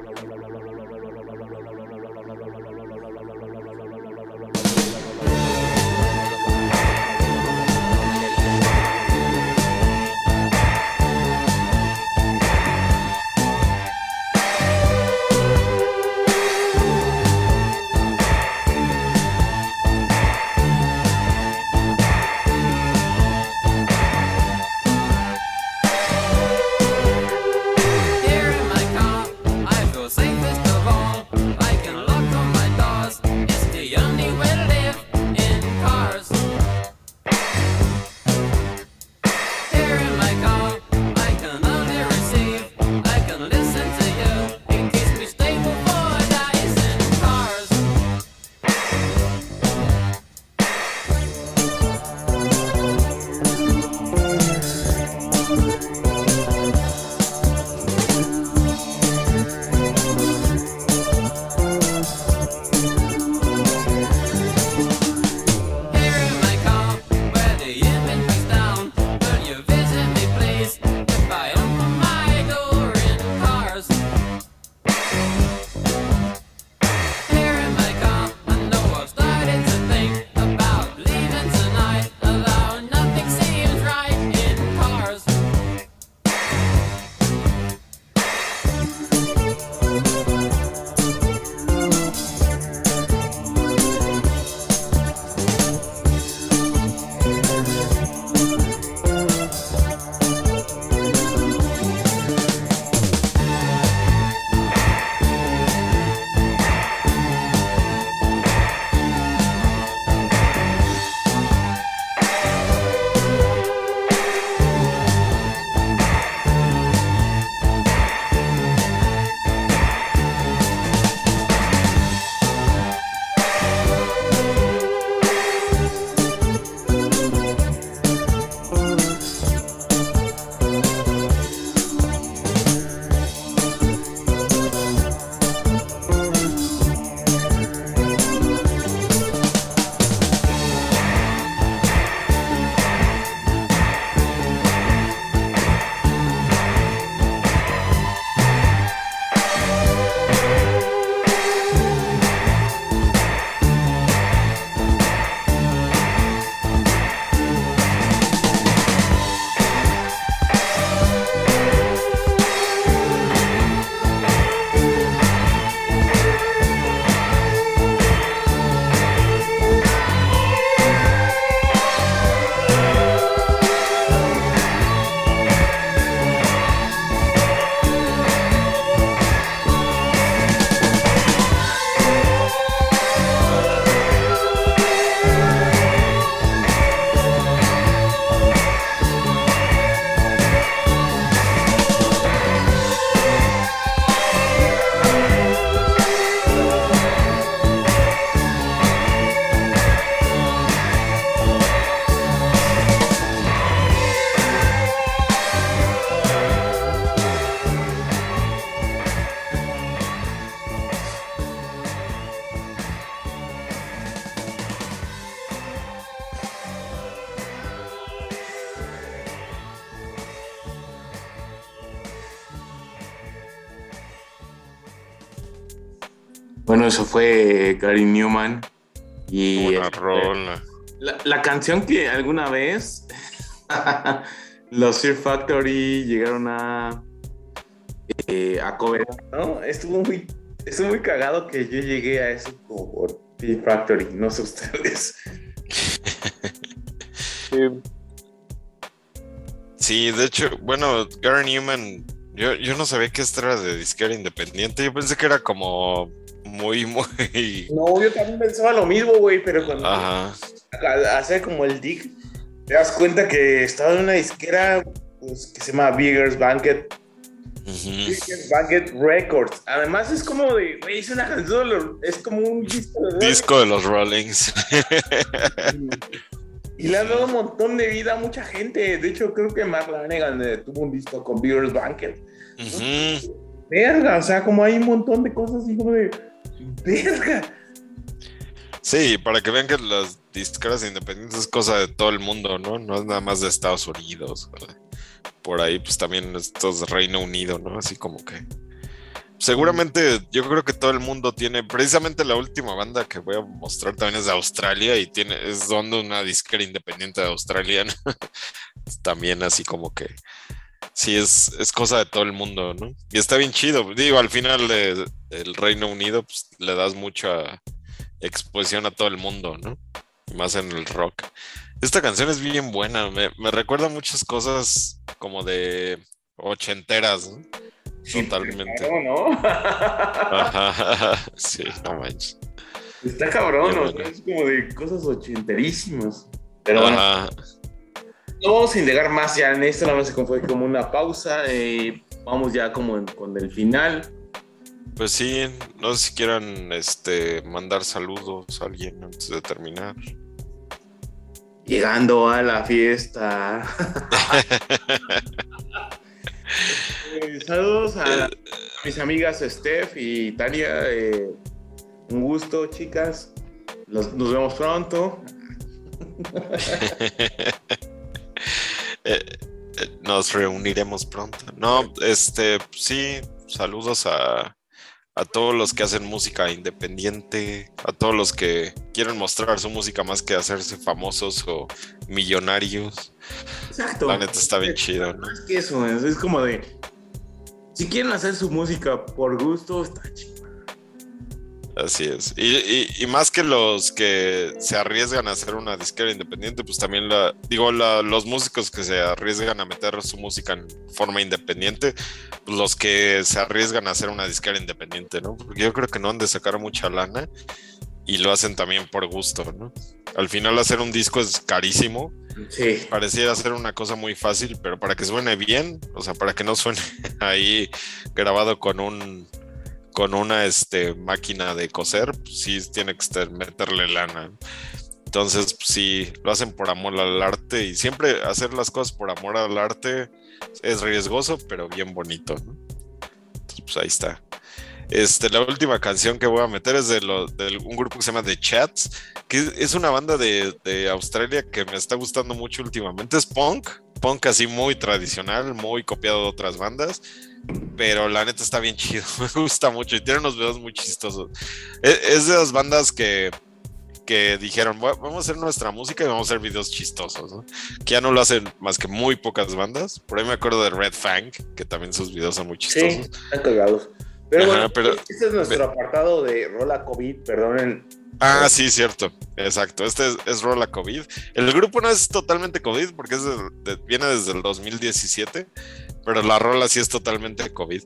eso fue Gary Newman. Y Una este, rola. la, la canción que alguna vez los Fear Factory llegaron a eh, a cover, ¿no? Estuvo muy, estuvo muy cagado que yo llegué a eso como por Fear Factory, no sé ustedes. Sí, Sí, de hecho, bueno, Gary Newman, yo, yo no sabía que esto era de disquera independiente. Yo pensé que era como muy, muy. No, yo también pensaba lo mismo, güey, pero cuando Ajá. hace como el dig, te das cuenta que estaba en una disquera pues, que se llama Biggers Banquet, Ujú. Biggers Banquet Records. Además es como de, güey, es una canción, es como un disco de Disco de los Rollings. Y le han dado un montón de vida a mucha gente. De hecho, creo que Mark Lanegan eh, tuvo un disco con Beers Banquet. Ujú. Verga, o sea, como hay un montón de cosas así como de. Sí, para que vean que las disqueras independientes es cosa de todo el mundo, ¿no? No es nada más de Estados Unidos. Por ahí, pues también esto es Reino Unido, ¿no? Así como que. Seguramente yo creo que todo el mundo tiene, precisamente la última banda que voy a mostrar también es de Australia y tiene, es donde una disquera independiente de Australia, ¿no? También así como que sí es, es cosa de todo el mundo, ¿no? Y está bien chido. Digo, al final de- del Reino Unido, pues le das mucha exposición a todo el mundo, ¿no? Y Más en el rock. Esta canción es bien buena, me, me recuerda muchas cosas como de ochenteras, ¿no? Totalmente. Claro, ¿no? Ajá, sí, no manches. Está cabrón, ¿no? bueno. Es como de cosas ochenterísimas. Pero bueno. No vamos a indagar más ya en esto, nada más se fue como una pausa. eh, vamos ya como en- con el final. Pues sí, no sé si quieran este, mandar saludos a alguien antes de terminar. Llegando a la fiesta. Eh, saludos a mis amigas Steph y Tania. eh, un gusto, chicas. Los- nos vemos pronto. Eh, eh, nos reuniremos pronto. No, este, sí, saludos a, a todos los que hacen música independiente, a todos los que quieren mostrar su música más que hacerse famosos o millonarios. Exacto. La neta está bien chido, ¿no? Es que eso es, es como de. Si quieren hacer su música por gusto, está chido. Así es. Y, y- y más que los que se arriesgan a hacer una disquera independiente, pues también la, digo, la- los músicos que se arriesgan a meter su música en forma independiente, pues los que se arriesgan a hacer una disquera independiente, ¿no? Porque yo creo que no han de sacar mucha lana y lo hacen también por gusto, ¿no? Al final hacer un disco es carísimo, Sí. pareciera ser una cosa muy fácil, pero para que suene bien, o sea, para que no suene ahí grabado con un con una este, máquina de coser, pues sí tiene que meterle lana. Entonces, pues, sí, lo hacen por amor al arte y siempre hacer las cosas por amor al arte es riesgoso, pero bien bonito. Entonces, pues ahí está. Este, la última canción que voy a meter es de, lo, de un grupo que se llama The Chats, que es una banda de, de Australia que me está gustando mucho últimamente. Es punk, punk así muy tradicional, muy copiado de otras bandas, pero la neta está bien chido, me gusta mucho y tiene unos videos muy chistosos. Es, es de las bandas que, que dijeron, "Va- vamos a hacer nuestra música y vamos a hacer videos chistosos, ¿no? Que ya no lo hacen más que muy pocas bandas. Por ahí me acuerdo de Red Fang, que también sus videos son muy Sí, chistosos. están cagados. Pero Ajá, bueno, pero- este es nuestro apartado de Rola COVID, perdonen. Ah, sí, cierto. Exacto. Este es, es Rola COVID. El grupo no es totalmente COVID porque es de- de- viene desde el 2017, pero la rola sí es totalmente COVID.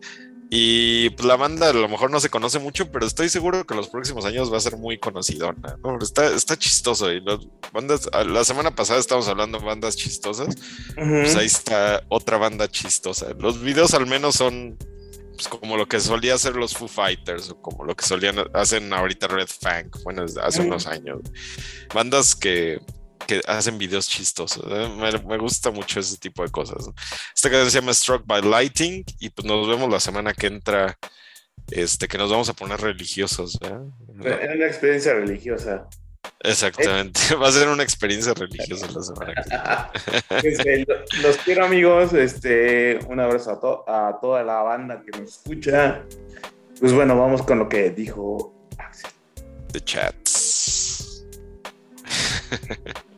Y pues, la banda a lo mejor no se conoce mucho, pero estoy seguro que en los próximos años va a ser muy conocidona. ¿no? Está, está chistoso. Y las bandas, la semana pasada estábamos hablando de bandas chistosas. Pues ahí está otra banda chistosa. Los videos al menos son pues, como lo que solía hacer los Foo Fighters o como lo que solían hacen ahorita Red Fang, bueno, hace unos años. Bandas que, que hacen videos chistosos. ¿eh? Me, me gusta mucho ese tipo de cosas. ¿no? Esta canción se llama Struck by Lighting y pues nos vemos la semana que entra. Este, que nos vamos a poner religiosos. ¿eh? Era una experiencia religiosa. Exactamente. Va a ser una experiencia religiosa la semana que entra. Este, lo- los quiero amigos, este, un abrazo a, to- a toda la banda que nos escucha. Pues bueno, vamos con lo que dijo The chats.